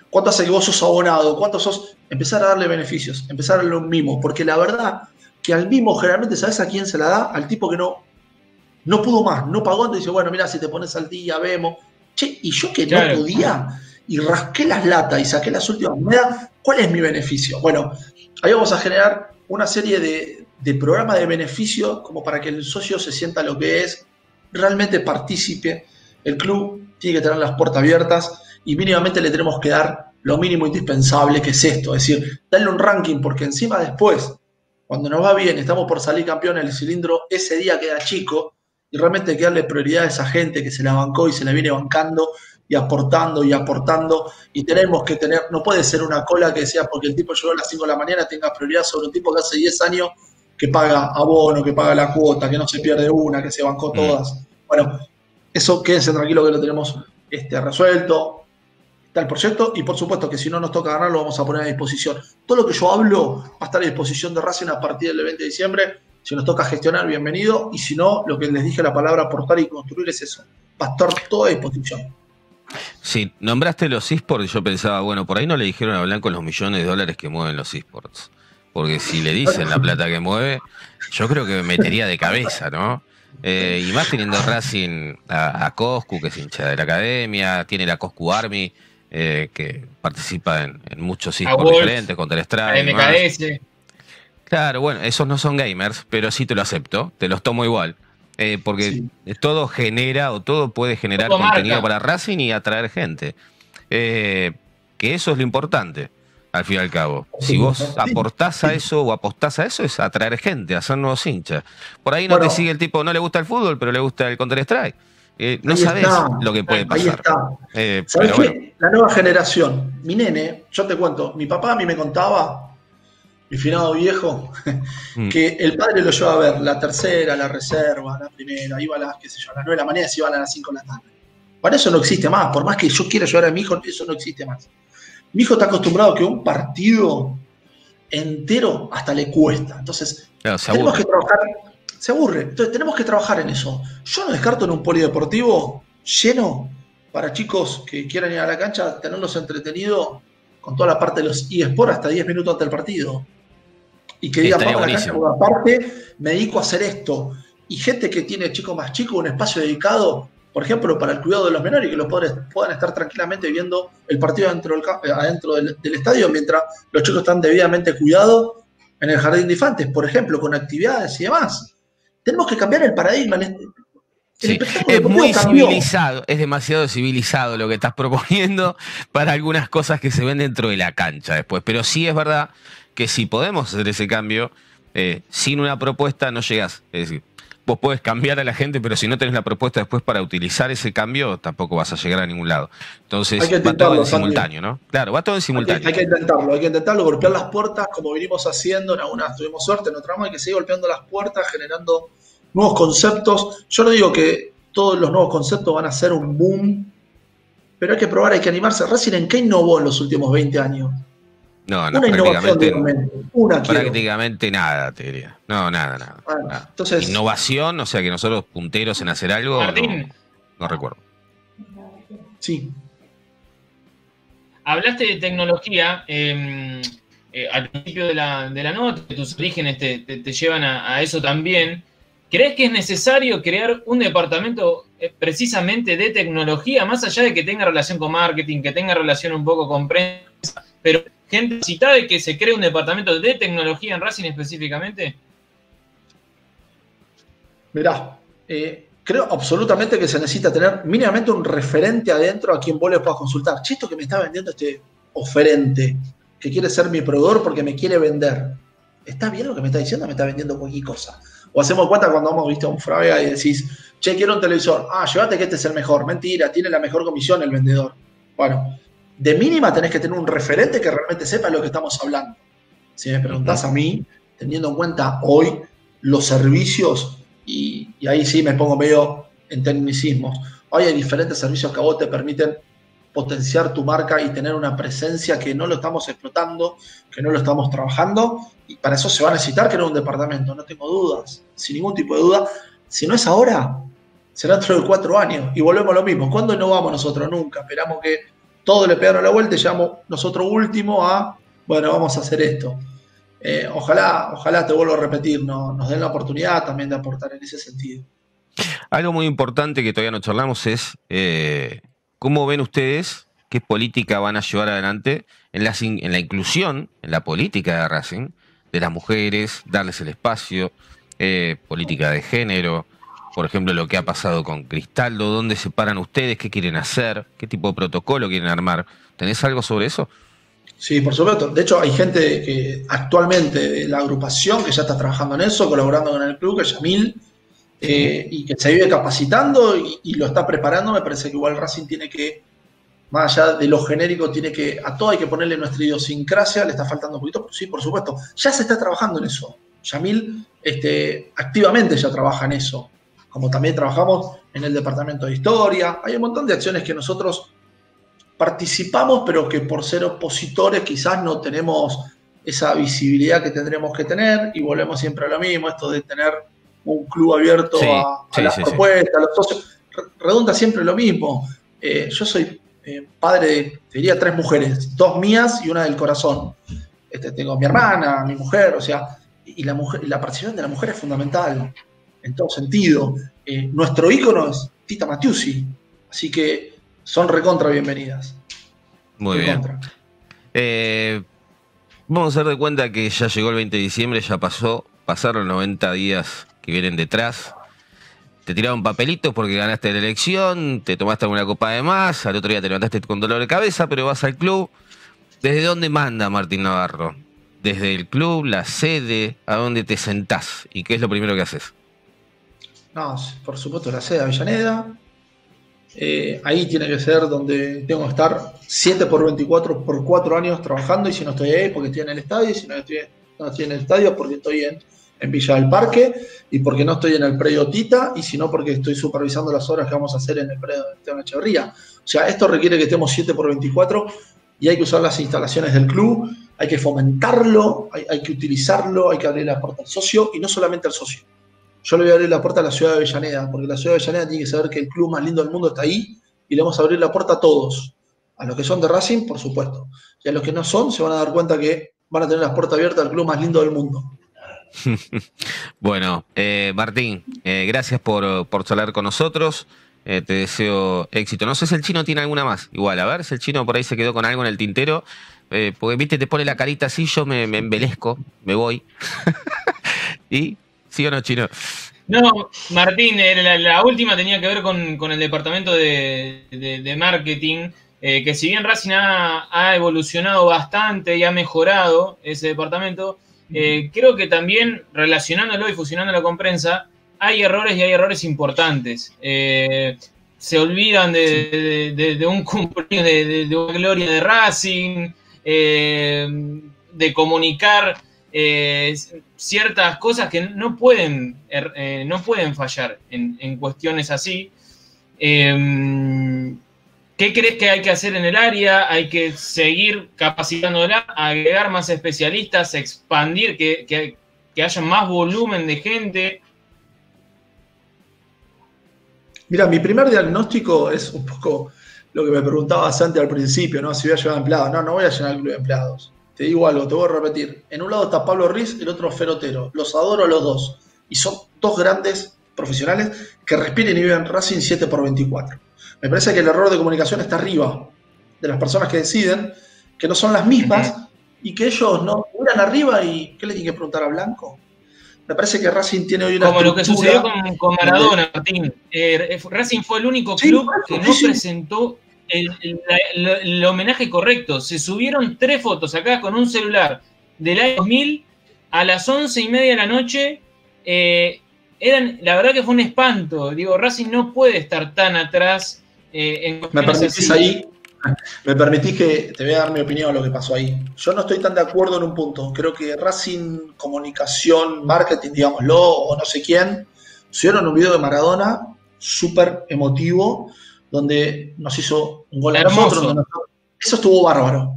¿Cuánto hace que vos sos abonado? ¿Cuánto sos? Empezar a darle beneficios, empezar a darle un mimo. Porque la verdad que al mimo generalmente, ¿sabes a quién se la da? Al tipo que no, no pudo más, no pagó, entonces dice, bueno, mira, si te pones al día, vemos. Che, y yo que Claro. no podía y rasqué las latas y saqué las últimas monedas, ¿cuál es mi beneficio? Bueno, ahí vamos a generar una serie de, de programas de beneficio como para que el socio se sienta lo que es, realmente participe. El club tiene que tener las puertas abiertas y mínimamente le tenemos que dar lo mínimo indispensable, que es esto, es decir, darle un ranking, porque encima después, cuando nos va bien, estamos por salir campeón, el cilindro ese día queda chico y realmente hay que darle prioridad a esa gente que se la bancó y se la viene bancando y aportando y aportando y tenemos que tener, no puede ser una cola que sea porque el tipo llegó a las 5 de la mañana tenga prioridad sobre un tipo que hace 10 años que paga abono, que paga la cuota, que no se pierde una, que se bancó Mm. todas. Bueno, eso quédense tranquilo que lo tenemos este, resuelto, está el proyecto y por supuesto que si no nos toca ganar lo vamos a poner a disposición. Todo lo que yo hablo va a estar a disposición de Racing a partir del 20 de diciembre. Si nos toca gestionar, bienvenido. Y si no, lo que les dije la palabra aportar y construir es eso. Va a estar todo a disposición. Sí, nombraste los esports y yo pensaba, bueno, por ahí no le dijeron a Blanco los millones de dólares que mueven los esports. Porque si le dicen la plata que mueve, yo creo que me metería de cabeza, ¿no? Eh, y más teniendo Racing a, a Coscu, que es hincha de la academia, tiene la Coscu Army, eh, que participa en, en muchos esports diferentes, Counter La Strike. MKS. Claro, bueno, esos no son gamers, pero sí te lo acepto, te los tomo igual. Eh, porque Sí. todo genera o todo puede generar Todo contenido marca. para Racing y atraer gente. Eh, que eso es lo importante, al fin y al cabo. Si vos Sí. aportás a eso o apostás a eso, es atraer gente, hacer nuevos hinchas. Por ahí no Bueno. te sigue el tipo, no le gusta el fútbol, pero le gusta el Counter-Strike. Eh, no Ahí sabes está. lo que puede Ahí pasar. está. Eh, ¿Sabes pero qué? bueno, La nueva generación, mi nene, yo te cuento, mi papá a mí me contaba, mi finado viejo, Mm. que el padre lo llevaba a ver la tercera, la reserva, la primera, iba a las, qué sé yo, a las 9 de la mañana y se iban a las 5 de la tarde. Para eso no existe más, por más que yo quiera llevar a mi hijo, eso no existe más. Mi hijo está acostumbrado a que un partido entero hasta le cuesta. Entonces, claro, tenemos que trabajar, se aburre, entonces tenemos que trabajar en eso. Yo no descarto en un polideportivo lleno para chicos que quieran ir a la cancha, tenerlos entretenidos con toda la parte de los eSports hasta 10 minutos antes del partido. Y que digan, Estaría vamos a la cancha, buenísimo. porque aparte me dedico a hacer esto. Y gente que tiene chicos más chicos, un espacio dedicado, por ejemplo, para el cuidado de los menores y que los padres puedan estar tranquilamente viendo el partido adentro del, eh, adentro del, del estadio mientras los chicos están debidamente cuidados en el jardín de infantes, por ejemplo, con actividades y demás. Tenemos que cambiar el paradigma. Sí, espectáculo es muy cambió. civilizado, es demasiado civilizado lo que estás proponiendo para algunas cosas que se ven dentro de la cancha después. Pero sí es verdad que si podemos hacer ese cambio, eh, sin una propuesta no llegás. Es decir, vos podés cambiar a la gente, pero si no tenés la propuesta después para utilizar ese cambio, tampoco vas a llegar a ningún lado. Entonces Hay que va todo en simultáneo, ¿no? Claro, va todo en Hay que, simultáneo. hay que intentarlo, hay que intentarlo, golpear las puertas como venimos haciendo, en algunas tuvimos suerte, en otras hay que seguir golpeando las puertas, generando nuevos conceptos. Yo no digo que todos los nuevos conceptos van a ser un boom, pero hay que probar, hay que animarse. En qué innovó en los últimos 20 años. No, no, una innovación prácticamente. Una prácticamente nada, te diría. No, nada, nada. Bueno, nada. entonces- Innovación, o sea que nosotros punteros en hacer algo, no, Martín, no recuerdo. Sí. hablaste de tecnología eh, eh, al principio de la, de la nota, que tus orígenes te, te- te llevan a, a eso también. ¿Crees que es necesario crear un departamento eh, precisamente de tecnología, más allá de que tenga relación con marketing, que tenga relación un poco con prensa, pero gente necesita de que se cree un departamento de tecnología en Racing específicamente? Mirá, eh, creo absolutamente que se necesita tener mínimamente un referente adentro a quien vos le puedas consultar. Che, esto que me está vendiendo este oferente, que quiere ser mi proveedor porque me quiere vender. ¿Está bien lo que me está diciendo? Me está vendiendo cualquier cosa. O hacemos cuenta cuando hemos visto a un Frávega y decís, che, quiero un televisor. Ah, llévate que este es el mejor. Mentira, tiene la mejor comisión el vendedor. Bueno, de mínima tenés que tener un referente que realmente sepa lo que estamos hablando. Si me preguntás a mí, teniendo en cuenta hoy los servicios, y, y ahí sí me pongo medio en tecnicismos, hoy hay diferentes servicios que a vos te permiten potenciar tu marca y tener una presencia que no lo estamos explotando, que no lo estamos trabajando, y para eso se va a necesitar crear un departamento, no tengo dudas, sin ningún tipo de duda. Si no es ahora, será dentro de cuatro años, y volvemos a lo mismo. ¿Cuándo no vamos nosotros? Nunca. Esperamos que todo le pegaron la vuelta y llegamos nosotros último a, bueno, vamos a hacer esto. Eh, ojalá, ojalá te vuelvo a repetir, no, nos den la oportunidad también de aportar en ese sentido. Algo muy importante que todavía no charlamos es eh, cómo ven ustedes qué política van a llevar adelante en la, en la inclusión, en la política de Racing, de las mujeres, darles el espacio, eh, política de género, por ejemplo, lo que ha pasado con Cristaldo, dónde se paran ustedes, qué quieren hacer, qué tipo de protocolo quieren armar. ¿Tenés algo sobre eso? Sí, por supuesto. De hecho, hay gente que actualmente de la agrupación que ya está trabajando en eso, colaborando con el club, que es Yamil, eh, y que se vive capacitando y, y lo está preparando. Me parece que igual Racing tiene que, más allá de lo genérico, tiene que, a todo hay que ponerle nuestra idiosincrasia, le está faltando un poquito, sí, por supuesto. Ya se está trabajando en eso. Yamil este, activamente ya trabaja en eso, como también trabajamos en el departamento de historia. Hay un montón de acciones que nosotros participamos, pero que por ser opositores quizás no tenemos esa visibilidad que tendremos que tener y volvemos siempre a lo mismo, esto de tener un club abierto Sí, a, a sí, las sí, propuestas, a los socios, Re- redunda siempre lo mismo. Eh, yo soy eh, padre de, te diría, tres mujeres, dos mías y una del corazón. Este, tengo mi hermana, mi mujer, o sea, y la, mujer, la participación de la mujer es fundamental en todo sentido. Eh, nuestro ícono es Tita Matiusi, así que son recontra bienvenidas. Muy bien. Eh, vamos a hacer de cuenta que ya llegó el 20 de diciembre, ya pasó, pasaron 90 días que vienen detrás. Te tiraron papelitos porque ganaste la elección, te tomaste alguna copa de más, al otro día te levantaste con dolor de cabeza, pero vas al club. ¿Desde dónde manda Martín Navarro? ¿Desde el club, la sede, a dónde te sentás? ¿Y qué es lo primero que haces? No, por supuesto, la sede de Avellaneda. Eh, ahí tiene que ser donde tengo que estar 7 por 24 por 4 años trabajando y si no estoy ahí porque estoy en el estadio y si no estoy, no en el estadio porque estoy en, Villa del Parque y porque no estoy en el predio Tita y si no porque estoy supervisando las obras que vamos a hacer en el predio de Esteban Echeverría. O sea, esto requiere que estemos 7 por 24 y hay que usar las instalaciones del club, hay que fomentarlo, hay, hay que utilizarlo, hay que abrir la puerta al socio y no solamente al socio. Yo le voy a abrir la puerta a la ciudad de Avellaneda, porque la ciudad de Avellaneda tiene que saber que el club más lindo del mundo está ahí y le vamos a abrir la puerta a todos. A los que son de Racing, por supuesto. Y a los que no son, se van a dar cuenta que van a tener las puertas abiertas al club más lindo del mundo. Bueno, eh, Martín, eh, gracias por, por con nosotros. Eh, te deseo éxito. No sé si el chino tiene alguna más. Igual, a ver si el chino por ahí se quedó con algo en el tintero. Porque, viste, te pone la carita así, yo me, me embelezco, me voy. ¿Y? ¿Sí o no, chino? No, Martín, eh, la, la última tenía que ver con, con el departamento de, de- de marketing, eh, que si bien Racing ha, ha evolucionado bastante y ha mejorado ese departamento, eh, creo que también relacionándolo y fusionándolo con prensa, hay errores y hay errores importantes. Eh, se olvidan de, de- un cumpleaños de, de- una gloria de Racing, de comunicar eh, ciertas cosas que no pueden, er- eh, no pueden fallar en, en cuestiones así. Eh, ¿Qué crees que hay que hacer en el área? ¿Hay que seguir capacitándola, agregar más especialistas, expandir, que, que, que haya más volumen de gente? Mira, mi primer diagnóstico es un poco lo que me preguntaba Santi al principio, ¿no? Si voy a llevar empleados. No, no voy a llenar el club de empleados. Te digo algo, te voy a repetir. En un lado está Pablo Riz, el otro Ferotero. Los adoro a los dos. Y son dos grandes profesionales que respiren y viven Racing 7 por 24. Me parece que el error de comunicación está arriba de las personas que deciden, que no son las mismas y que ellos no miran arriba y ¿qué le tienen que preguntar a Blanco? Me parece que Racing tiene hoy una. Como lo que sucedió con, Maradona, Martín. Eh, Racing fue el único club que no presentó el, homenaje correcto. Se subieron tres fotos acá con un celular del año 2000 a las once y media de la noche. Eh, eran, la verdad que fue un espanto. Digo, Racing no puede estar tan atrás eh, ¿Me permitís ahí? Me permitís que te voy a dar mi opinión a lo que pasó ahí. Yo no estoy tan de acuerdo en un punto. Creo que Racing, comunicación, marketing, digámoslo, o no sé quién, subieron un video de Maradona súper emotivo, donde nos hizo un gol a nosotros. Eso estuvo bárbaro.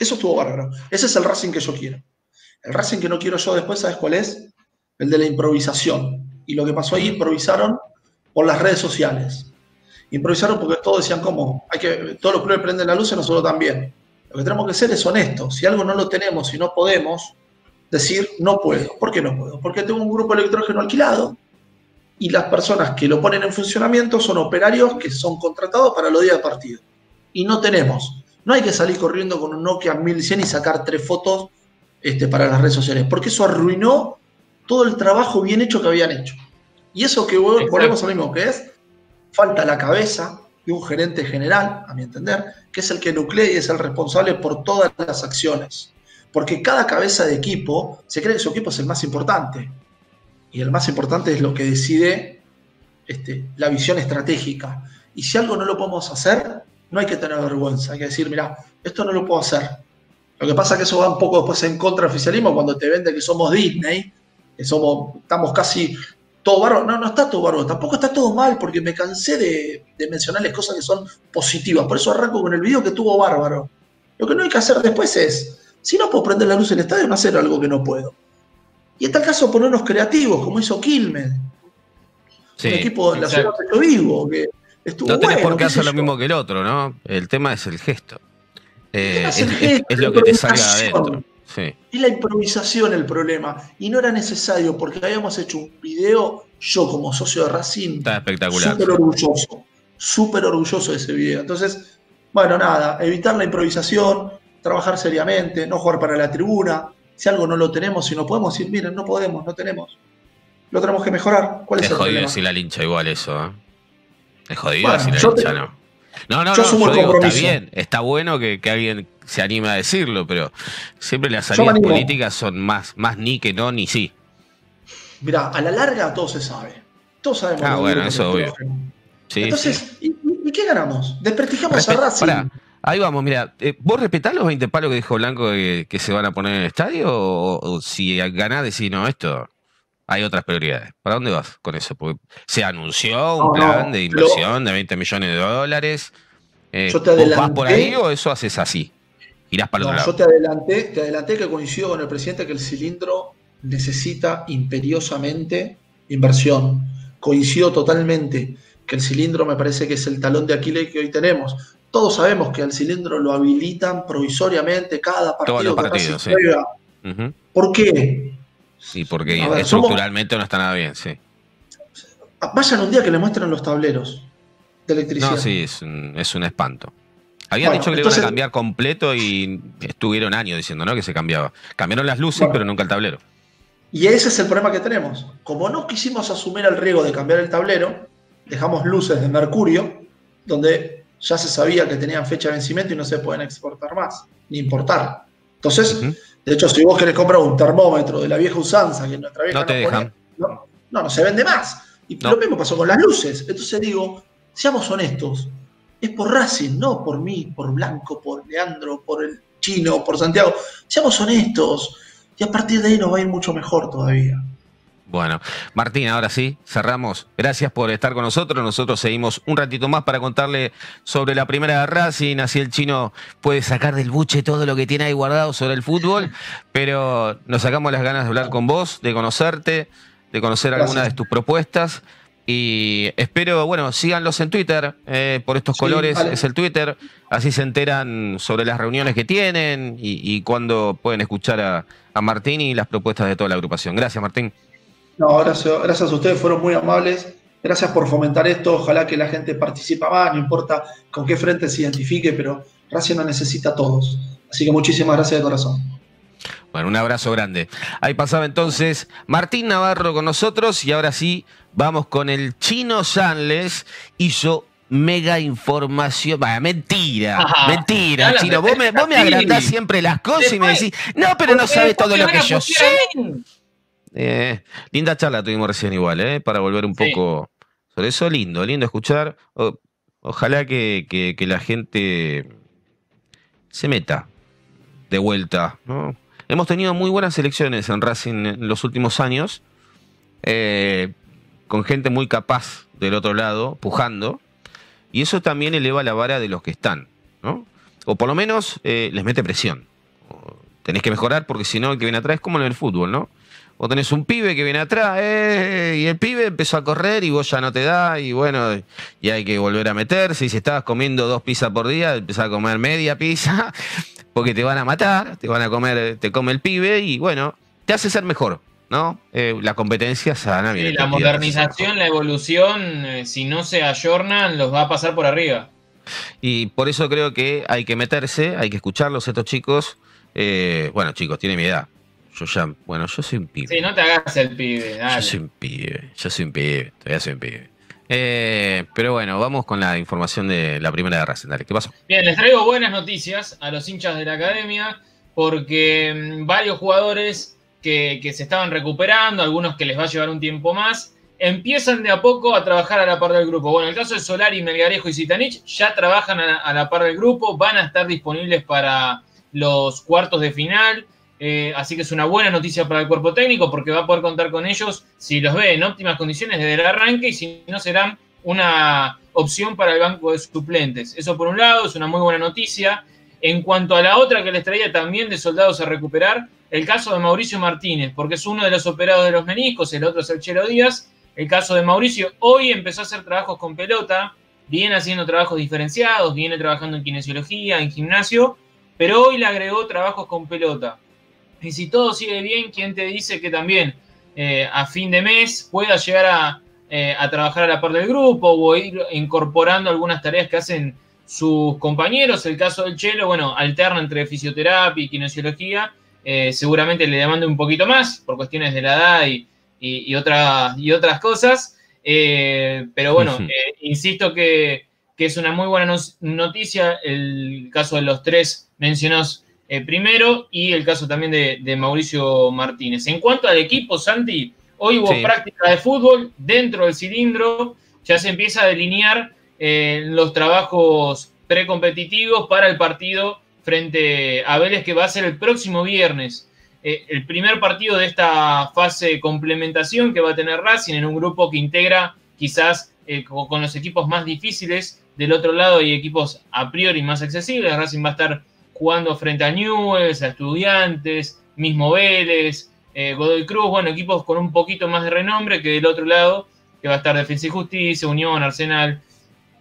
Eso estuvo bárbaro. Ese es el Racing que yo quiero. El Racing que no quiero yo después, ¿sabes cuál es? El de la improvisación. Y lo que pasó ahí, improvisaron por las redes sociales improvisaron porque todos decían, ¿cómo? Hay que, todos los clubes prenden la luz y nosotros también. Lo que tenemos que ser es honestos. Si algo no lo tenemos y no podemos, decir, no puedo. ¿Por qué no puedo? Porque tengo un grupo electrógeno alquilado y las personas que lo ponen en funcionamiento son operarios que son contratados para los días de partido. Y no tenemos. No hay que salir corriendo con un Nokia 1100 y sacar tres fotos este, para las redes sociales, porque eso arruinó todo el trabajo bien hecho que habían hecho. Y eso que volvemos a lo mismo, que es falta la cabeza de un gerente general, a mi entender, que es el que nuclea y es el responsable por todas las acciones. Porque cada cabeza de equipo se cree que su equipo es el más importante. Y el más importante es lo que decide este, la visión estratégica. Y si algo no lo podemos hacer, no hay que tener vergüenza. Hay que decir, mira, esto no lo puedo hacer. Lo que pasa es que eso va un poco después en contra del oficialismo cuando te vende que somos Disney, que somos, estamos casi todo bárbaro. No, no está todo bárbaro. Tampoco está todo mal, porque me cansé de, mencionarles cosas que son positivas. Por eso arranco con el video que tuvo bárbaro. Lo que no hay que hacer después es, si no puedo prender la luz en el estadio, no hacer algo que no puedo. Y en tal caso ponernos creativos, como hizo Quilmes. Sí, un equipo de la ciudad de Vivo, que estuvo No tenés por qué hacer lo mismo que el otro, ¿no? El tema es el gesto. Eh, es, lo que te salga adentro. Y la improvisación el problema. Y no era necesario porque habíamos hecho un video, yo como socio de Racing, Está espectacular. Súper orgulloso. Súper orgulloso de ese video. Entonces, bueno, nada, evitar la improvisación, trabajar seriamente, no jugar para la tribuna. Si algo no lo tenemos, si no podemos decir, miren, no podemos, no tenemos. Lo tenemos que mejorar. ¿Cuál es, es el jodido problema? decir la lincha igual eso, ¿eh? Es jodido decir la lincha, no. No, no, yo no, yo está bien, está bueno que, que, alguien se anime a decirlo, pero siempre las salidas políticas son más, más ni que no, ni sí. Mira, a la larga todo se sabe. Todos sabemos. Ah, bueno, eso obvio. Entonces, ¿y, qué ganamos? Desprestigiamos a Racing. Ahí vamos, mira, eh, ¿vos respetás los 20 palos que dijo Blanco que, se van a poner en el estadio? O, si ganás decís, no, esto hay otras prioridades. ¿Para dónde vas con eso? Porque se anunció un plan de inversión de 20 millones de dólares. Eh, yo te adelanté, ¿Vas por ahí o eso haces así? Irás para el otro lado. Yo te adelanté, te adelanté que coincido con el presidente que el cilindro necesita imperiosamente inversión. Coincido totalmente que el cilindro me parece que es el talón de Aquiles que hoy tenemos. Todos sabemos que al cilindro lo habilitan provisoriamente cada partido. Todos los partidos, sí. ¿Por qué? Sí, porque estructuralmente no está nada bien, sí. Vayan un día que le muestren los tableros de electricidad. No, sí, es un, es un espanto. Habían dicho que le iban a cambiar completo y estuvieron años diciendo, ¿no? Que se cambiaba. Cambiaron las luces, pero nunca el tablero. Y ese es el problema que tenemos. Como no quisimos asumir el riesgo de cambiar el tablero, dejamos luces de mercurio, donde ya se sabía que tenían fecha de vencimiento y no se pueden exportar más, ni importar. Entonces, de hecho, si vos querés comprar un termómetro de la vieja usanza, que nuestra vieja no te dejan. no, no, se vende más. Y lo mismo pasó con las luces. Entonces digo, seamos honestos. Es por Racing, no por mí, por Blanco, por Leandro, por el chino, por Santiago. Seamos honestos. Y a partir de ahí nos va a ir mucho mejor todavía. Bueno, Martín, ahora sí, cerramos. Gracias por estar con nosotros. Nosotros seguimos un ratito más para contarle sobre la primera de Racing, así el chino puede sacar del buche todo lo que tiene ahí guardado sobre el fútbol, pero nos sacamos las ganas de hablar con vos, de conocerte, de conocer algunas de tus propuestas. Y espero, bueno, síganlos en Twitter, eh, por estos colores es el Twitter, así se enteran sobre las reuniones que tienen y, y cuándo pueden escuchar a, a Martín y las propuestas de toda la agrupación. Gracias, Martín. No, gracias, gracias a ustedes, fueron muy amables. Gracias por fomentar esto. Ojalá que la gente participe más, no importa con qué frente se identifique, pero Racing necesita a todos. Así que muchísimas gracias de corazón. Bueno, un abrazo grande. Ahí pasaba entonces Martín Navarro con nosotros y ahora sí vamos con el chino Sanles. Hizo mega información. Vaya, mentira, Ajá. mentira, chino. Vos me, vos me agrandás siempre las cosas y me decís, no, pero no sabes todo lo que yo sé. Eh, linda charla tuvimos recién igual, ¿eh? Para volver un Sí. poco sobre eso. Lindo, lindo escuchar. O- ojalá que, que- que la gente se meta de vuelta, ¿no? Hemos tenido muy buenas elecciones en Racing en los últimos años, eh, con gente muy capaz del otro lado, pujando, y eso también eleva la vara de los que están, ¿no? O por lo menos eh, les mete presión. Tenés que mejorar porque si no, el que viene atrás es como en el fútbol, ¿no? O tenés un pibe que viene atrás, eh, y el pibe empezó a correr y vos ya no te da, y bueno, y hay que volver a meterse. Y si estabas comiendo dos pizzas por día, empezás a comer media pizza, porque te van a matar, te van a comer, te come el pibe, y bueno, te hace ser mejor, ¿no? Eh, la competencia sana. Sí, la modernización, la evolución, eh, si no se ayornan, los va a pasar por arriba. Y por eso creo que hay que meterse, hay que escucharlos estos chicos. Eh, bueno, chicos, tienen mi edad. Yo ya, bueno, yo soy un pibe. Sí, no te hagas el pibe, yo soy un pibe, yo soy un pibe, todavía soy un pibe. Eh, pero bueno, vamos con la información de la primera. Dale, ¿qué pasó? Bien, les traigo buenas noticias a los hinchas de la academia porque mm, varios jugadores que, que se estaban recuperando, algunos que les va a llevar un tiempo más, empiezan de a poco a trabajar a la par del grupo. Bueno, el caso de Solari, Melgarejo y Zitanich ya trabajan a, a la par del grupo, van a estar disponibles para los cuartos de final. Eh, así que es una buena noticia para el cuerpo técnico porque va a poder contar con ellos si los ve en óptimas condiciones desde el arranque y si no serán una opción para el banco de suplentes. Eso por un lado es una muy buena noticia. En cuanto a la otra que les traía también de soldados a recuperar, el caso de Mauricio Martínez, porque es uno de los operados de los meniscos, el otro es el Chelo Díaz. El caso de Mauricio hoy empezó a hacer trabajos con pelota, viene haciendo trabajos diferenciados, viene trabajando en kinesiología, en gimnasio, pero hoy le agregó trabajos con pelota. Y si todo sigue bien, ¿quién te dice que también eh, a fin de mes pueda llegar a, eh, a trabajar a la par del grupo o ir incorporando algunas tareas que hacen sus compañeros? El caso del Chelo, bueno, alterna entre fisioterapia y kinesiología. eh, seguramente le demande un poquito más por cuestiones de la edad y, y- y otras, y otras cosas. Pero bueno, insisto que, que es una muy buena noticia el caso de los tres mencionados eh, primero y el caso también de, de Mauricio Martínez. En cuanto al equipo, Santi, hoy hubo Sí. práctica de fútbol dentro del cilindro, ya se empieza a delinear eh, los trabajos precompetitivos para el partido frente a Vélez que va a ser el próximo viernes. Eh, el primer partido de esta fase de complementación que va a tener Racing en un grupo que integra quizás co- con los equipos más difíciles. Del otro lado hay equipos a priori más accesibles. Racing va a estar jugando frente a Newells, a Estudiantes, mismo Vélez, eh, Godoy Cruz, bueno, equipos con un poquito más de renombre que del otro lado, que va a estar Defensa y Justicia, Unión, Arsenal.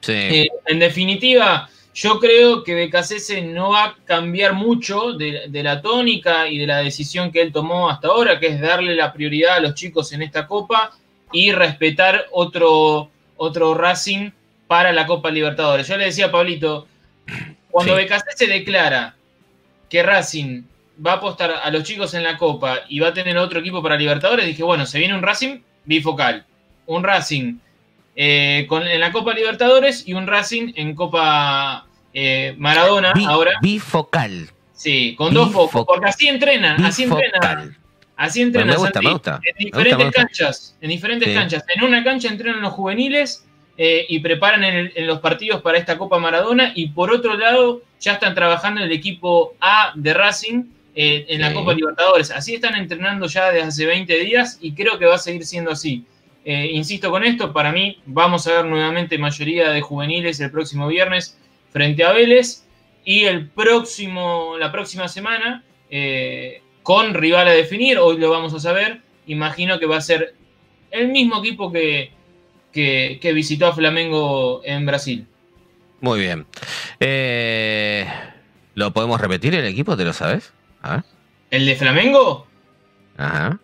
Sí. Eh, en definitiva, yo creo que Becasese no va a cambiar mucho de, de la tónica y de la decisión que él tomó hasta ahora, que es darle la prioridad a los chicos en esta copa y respetar otro, otro Racing para la Copa Libertadores. Yo le decía a Pablito, cuando Sí. Becasese declara que Racing va a apostar a los chicos en la Copa y va a tener otro equipo para Libertadores, dije, bueno, se viene un Racing bifocal, un Racing eh, con, en la Copa Libertadores y un Racing en Copa eh, Maradona Bi- ahora. Bifocal. Sí, con dos focos, porque así entrenan, así entrenan, así entrenan. Me gusta, Santi, me gusta. En Me gusta, diferentes me gusta. canchas, en diferentes Sí. canchas. En una cancha entrenan los juveniles eh, y preparan en, el- en los partidos para esta Copa Maradona y por otro lado ya están trabajando en el equipo A de Racing eh, en la. Copa Libertadores. Así están entrenando ya desde hace 20 días y creo que va a seguir siendo así. Eh, insisto con esto, para mí vamos a ver nuevamente mayoría de juveniles el próximo viernes frente a Vélez y el próximo, la próxima semana con rival a definir, hoy lo vamos a saber, imagino que va a ser el mismo equipo que, que, que visitó a Flamengo en Brasil. Muy bien. Eh, ¿Lo podemos repetir el equipo? ¿Te lo sabes? A ver. ¿El de Flamengo? Ajá.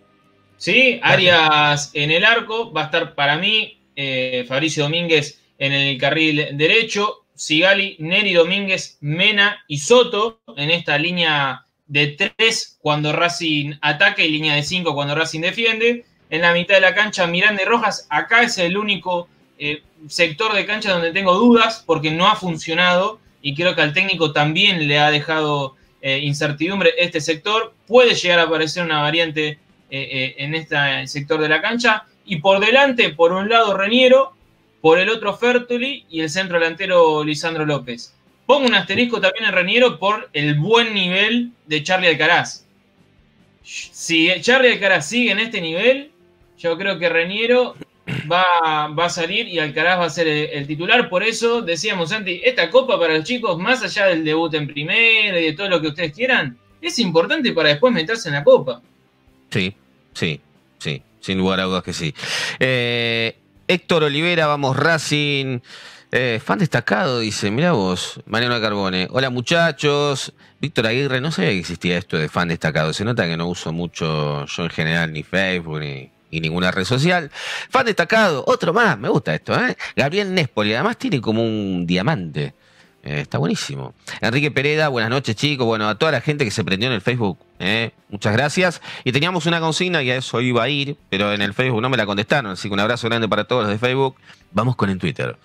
Sí, Arias en el arco, va a estar para mí eh, Fabricio Domínguez en el carril derecho, Sigali, Neri Domínguez, Mena y Soto en esta línea de tres cuando Racing ataca y línea de cinco cuando Racing defiende. En la mitad de la cancha, Miranda y Rojas, acá es el único eh, sector de cancha donde tengo dudas porque no ha funcionado y creo que al técnico también le ha dejado eh, incertidumbre este sector. Puede llegar a aparecer una variante eh, en este sector de la cancha. Y por delante, por un lado Reniero, por el otro Fertoli y el centro delantero Lisandro López. Pongo un asterisco también en Reniero por el buen nivel de Charlie Alcaraz. Si Charlie Alcaraz sigue en este nivel, yo creo que Reniero va, va a salir y Alcaraz va a ser el, el titular. Por eso decíamos, Santi, esta copa para los chicos, más allá del debut en primera y de todo lo que ustedes quieran, es importante para después meterse en la copa. Sí, sí, sí, sin lugar a dudas que sí. Eh, Héctor Olivera, vamos Racing. Eh, fan destacado, dice, mira vos, Mariano Carbone. Hola muchachos. Víctor Aguirre, no sabía que existía esto de fan destacado. Se nota que no uso mucho yo en general ni Facebook ni, ni ninguna red social. Fan destacado, otro más, me gusta esto, ¿eh? Gabriel Nespoli, además tiene como un diamante. Eh, está buenísimo. Enrique Pereda, buenas noches chicos. Bueno, a toda la gente que se prendió en el Facebook, eh, muchas gracias. Y teníamos una consigna y a eso iba a ir, pero en el Facebook no me la contestaron, así que un abrazo grande para todos los de Facebook. Vamos con el Twitter.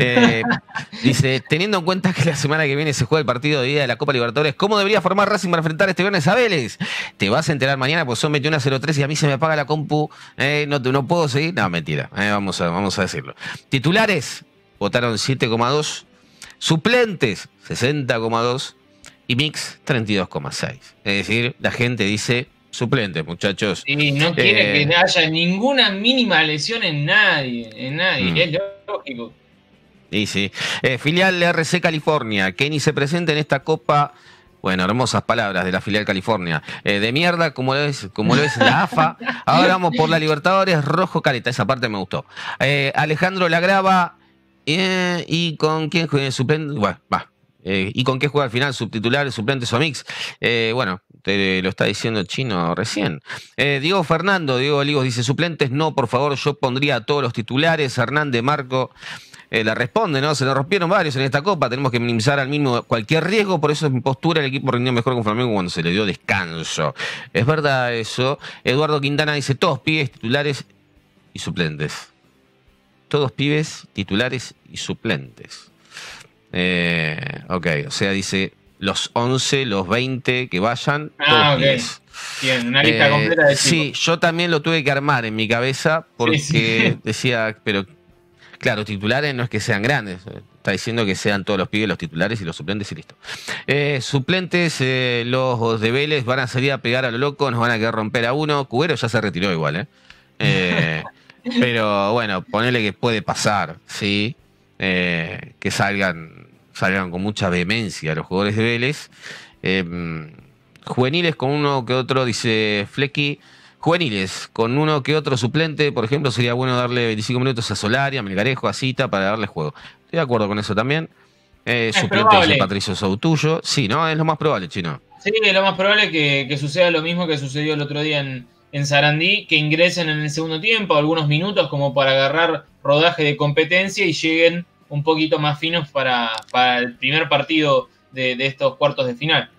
Eh, dice, teniendo en cuenta que la semana que viene se juega el partido de día de la Copa Libertadores, ¿cómo debería formar Racing para enfrentar este viernes a Vélez? Te vas a enterar mañana, pues son 21.03 y a mí se me apaga la compu. no, te- no puedo seguir. No, mentira. vamos, a, vamos a decirlo. Titulares, votaron 7,2. Suplentes, 60,2. Y mix, 32,6. Es decir, la gente dice suplentes, muchachos. Y no quiere Eh. que haya ninguna mínima lesión en nadie, en nadie, Mm. es lógico. Y sí. Eh, filial RC California, Kenny se presenta en esta copa. Bueno, hermosas palabras de la filial California. Eh, de mierda, como lo es, como lo es la AFA. Ahora vamos por la Libertadores, rojo caleta. Esa parte me gustó. Alejandro Lagrava. Eh, ¿Y con quién juega suplente? Bueno, va. Eh, ¿Y con qué juega al final? ¿Subtitular, suplentes o mix? Eh, bueno, te lo está diciendo Chino recién. Diego Fernando, Diego Olivos dice: suplentes, no, por favor, yo pondría a todos los titulares. Hernández Marco la responde, ¿no? Se nos rompieron varios en esta copa, tenemos que minimizar al mismo cualquier riesgo, por eso en postura el equipo rindió mejor con Flamengo cuando se le dio descanso. Es verdad eso. Eduardo Quintana dice, todos pibes, titulares y suplentes. Todos pibes, titulares y suplentes. Eh, ok, o sea, dice los 11, los 20 que vayan, Ah, todos ok. pibes. Bien, una lista Eh, completa de. Sí, yo también lo tuve que armar en mi cabeza porque Sí, sí. decía, pero claro, titulares no es que sean grandes, está diciendo que sean todos los pibes los titulares y los suplentes y listo. Eh, suplentes, eh, los de Vélez van a salir a pegar a lo loco, nos van a querer romper a uno. Cubero ya se retiró igual, ¿eh? Eh, pero bueno, ponele que puede pasar, ¿sí? Eh, que salgan, salgan con mucha vehemencia los jugadores de Vélez. Eh, juveniles con uno que otro, dice Flecky. Juveniles, con uno que otro suplente, por ejemplo, sería bueno darle 25 minutos a Solari, a Melgarejo, a Cita para darle juego. Estoy de acuerdo con eso también. Eh, Es suplente de Patricio Soutullo. Sí, ¿no? Es lo más probable, chino. Sí, lo más probable es que, que suceda lo mismo que sucedió el otro día en, en Sarandí, que ingresen en el segundo tiempo algunos minutos como para agarrar rodaje de competencia y lleguen un poquito más finos para, para el primer partido de, de estos cuartos de final.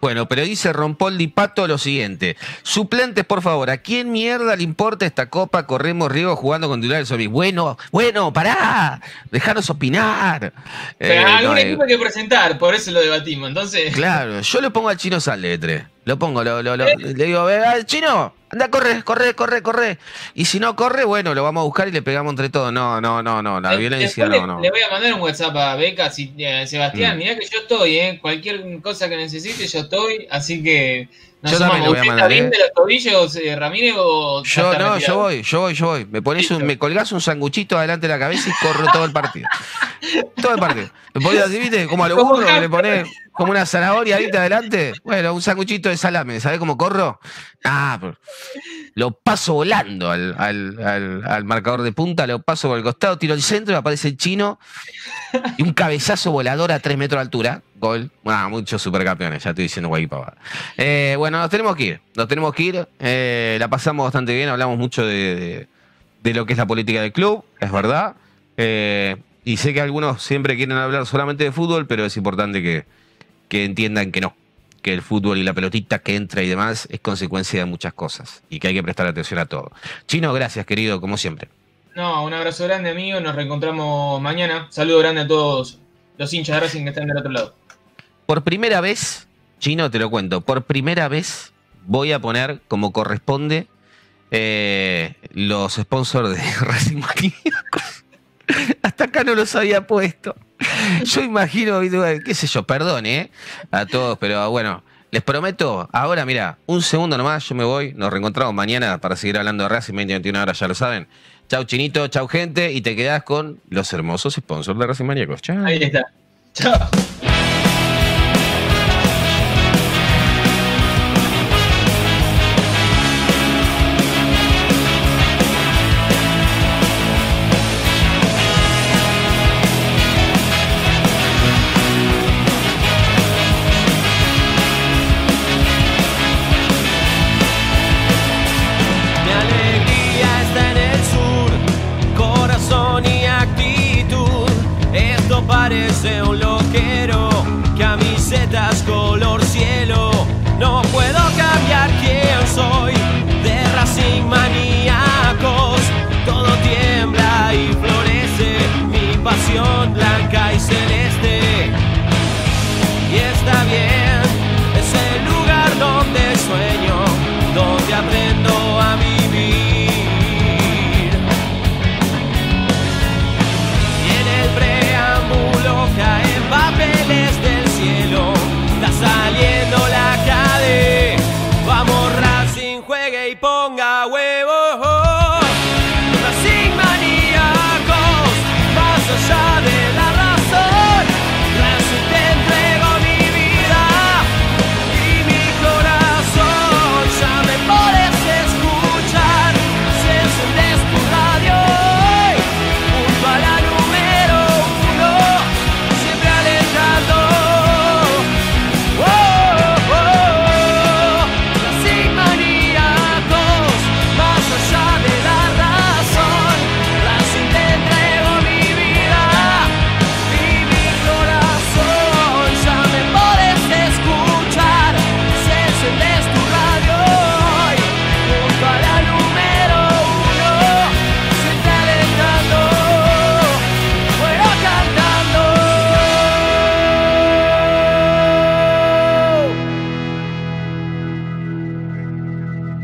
Bueno, pero dice Rompoldi Pato lo siguiente. Suplentes, por favor, ¿a quién mierda le importa esta copa? Corremos riesgo jugando con titulares zombies. Bueno, bueno, pará, dejanos opinar. Pero Eh, algún no, eh, equipo hay que presentar, por eso lo debatimos. Entonces, Claro, yo le pongo al chino Saletre. Lo pongo, lo, lo, lo- le digo, "Eh, ah, chino, anda, corre, corre, corre, corre. Y si no corre, bueno, lo vamos a buscar y le pegamos entre todos. No, no, no, no, la De- violencia no, no. le voy a mandar un WhatsApp a Beca, si, eh, Sebastián, Mm. mirá que yo estoy, ¿eh? Cualquier cosa que necesite, yo estoy, así que nos Yo también le voy a ¿Usted mandar, está bien ¿eh? de los tobillos, eh, Ramírez, o Yo no, yo voy, yo voy, yo voy. Me pones un, me colgás un sanguchito adelante de la cabeza y corro todo el partido. Todo el partido. Me pones así, viste, como a lo burro, que le pones como una zanahoria ahorita adelante. Bueno, un sanguchito de salame, ¿sabés cómo corro? Ah, pero lo paso volando al, al- al- al marcador de punta, lo paso por el costado, tiro el centro, aparece el chino y un cabezazo volador a 3 metros de altura. Gol. Ah, muchos supercampeones, ya estoy diciendo guay pavada. Eh, bueno, nos tenemos que ir. Nos tenemos que ir. Eh, la pasamos bastante bien, hablamos mucho de, de- de lo que es la política del club, es verdad. Eh, y sé que algunos siempre quieren hablar solamente de fútbol, pero es importante que, que entiendan que no. Que el fútbol y la pelotita que entra y demás es consecuencia de muchas cosas. Y que hay que prestar atención a todo. Chino, gracias, querido, como siempre. No, un abrazo grande, amigo. Nos reencontramos mañana. Saludo grande a todos los hinchas de Racing que están del otro lado. Por primera vez, Chino, te lo cuento, por primera vez voy a poner como corresponde eh, los sponsors de Racing Maníacos. Hasta acá no los había puesto. Yo imagino, qué sé yo, perdón, ¿eh? A todos, pero bueno, les prometo, ahora mira, un segundo nomás, yo me voy, nos reencontramos mañana para seguir hablando de Racing 2021 horas, ya lo saben. Chau Chinito, chau gente, y te quedás con los hermosos sponsors de Racing Maníacos. Chau. Ahí está. Chao.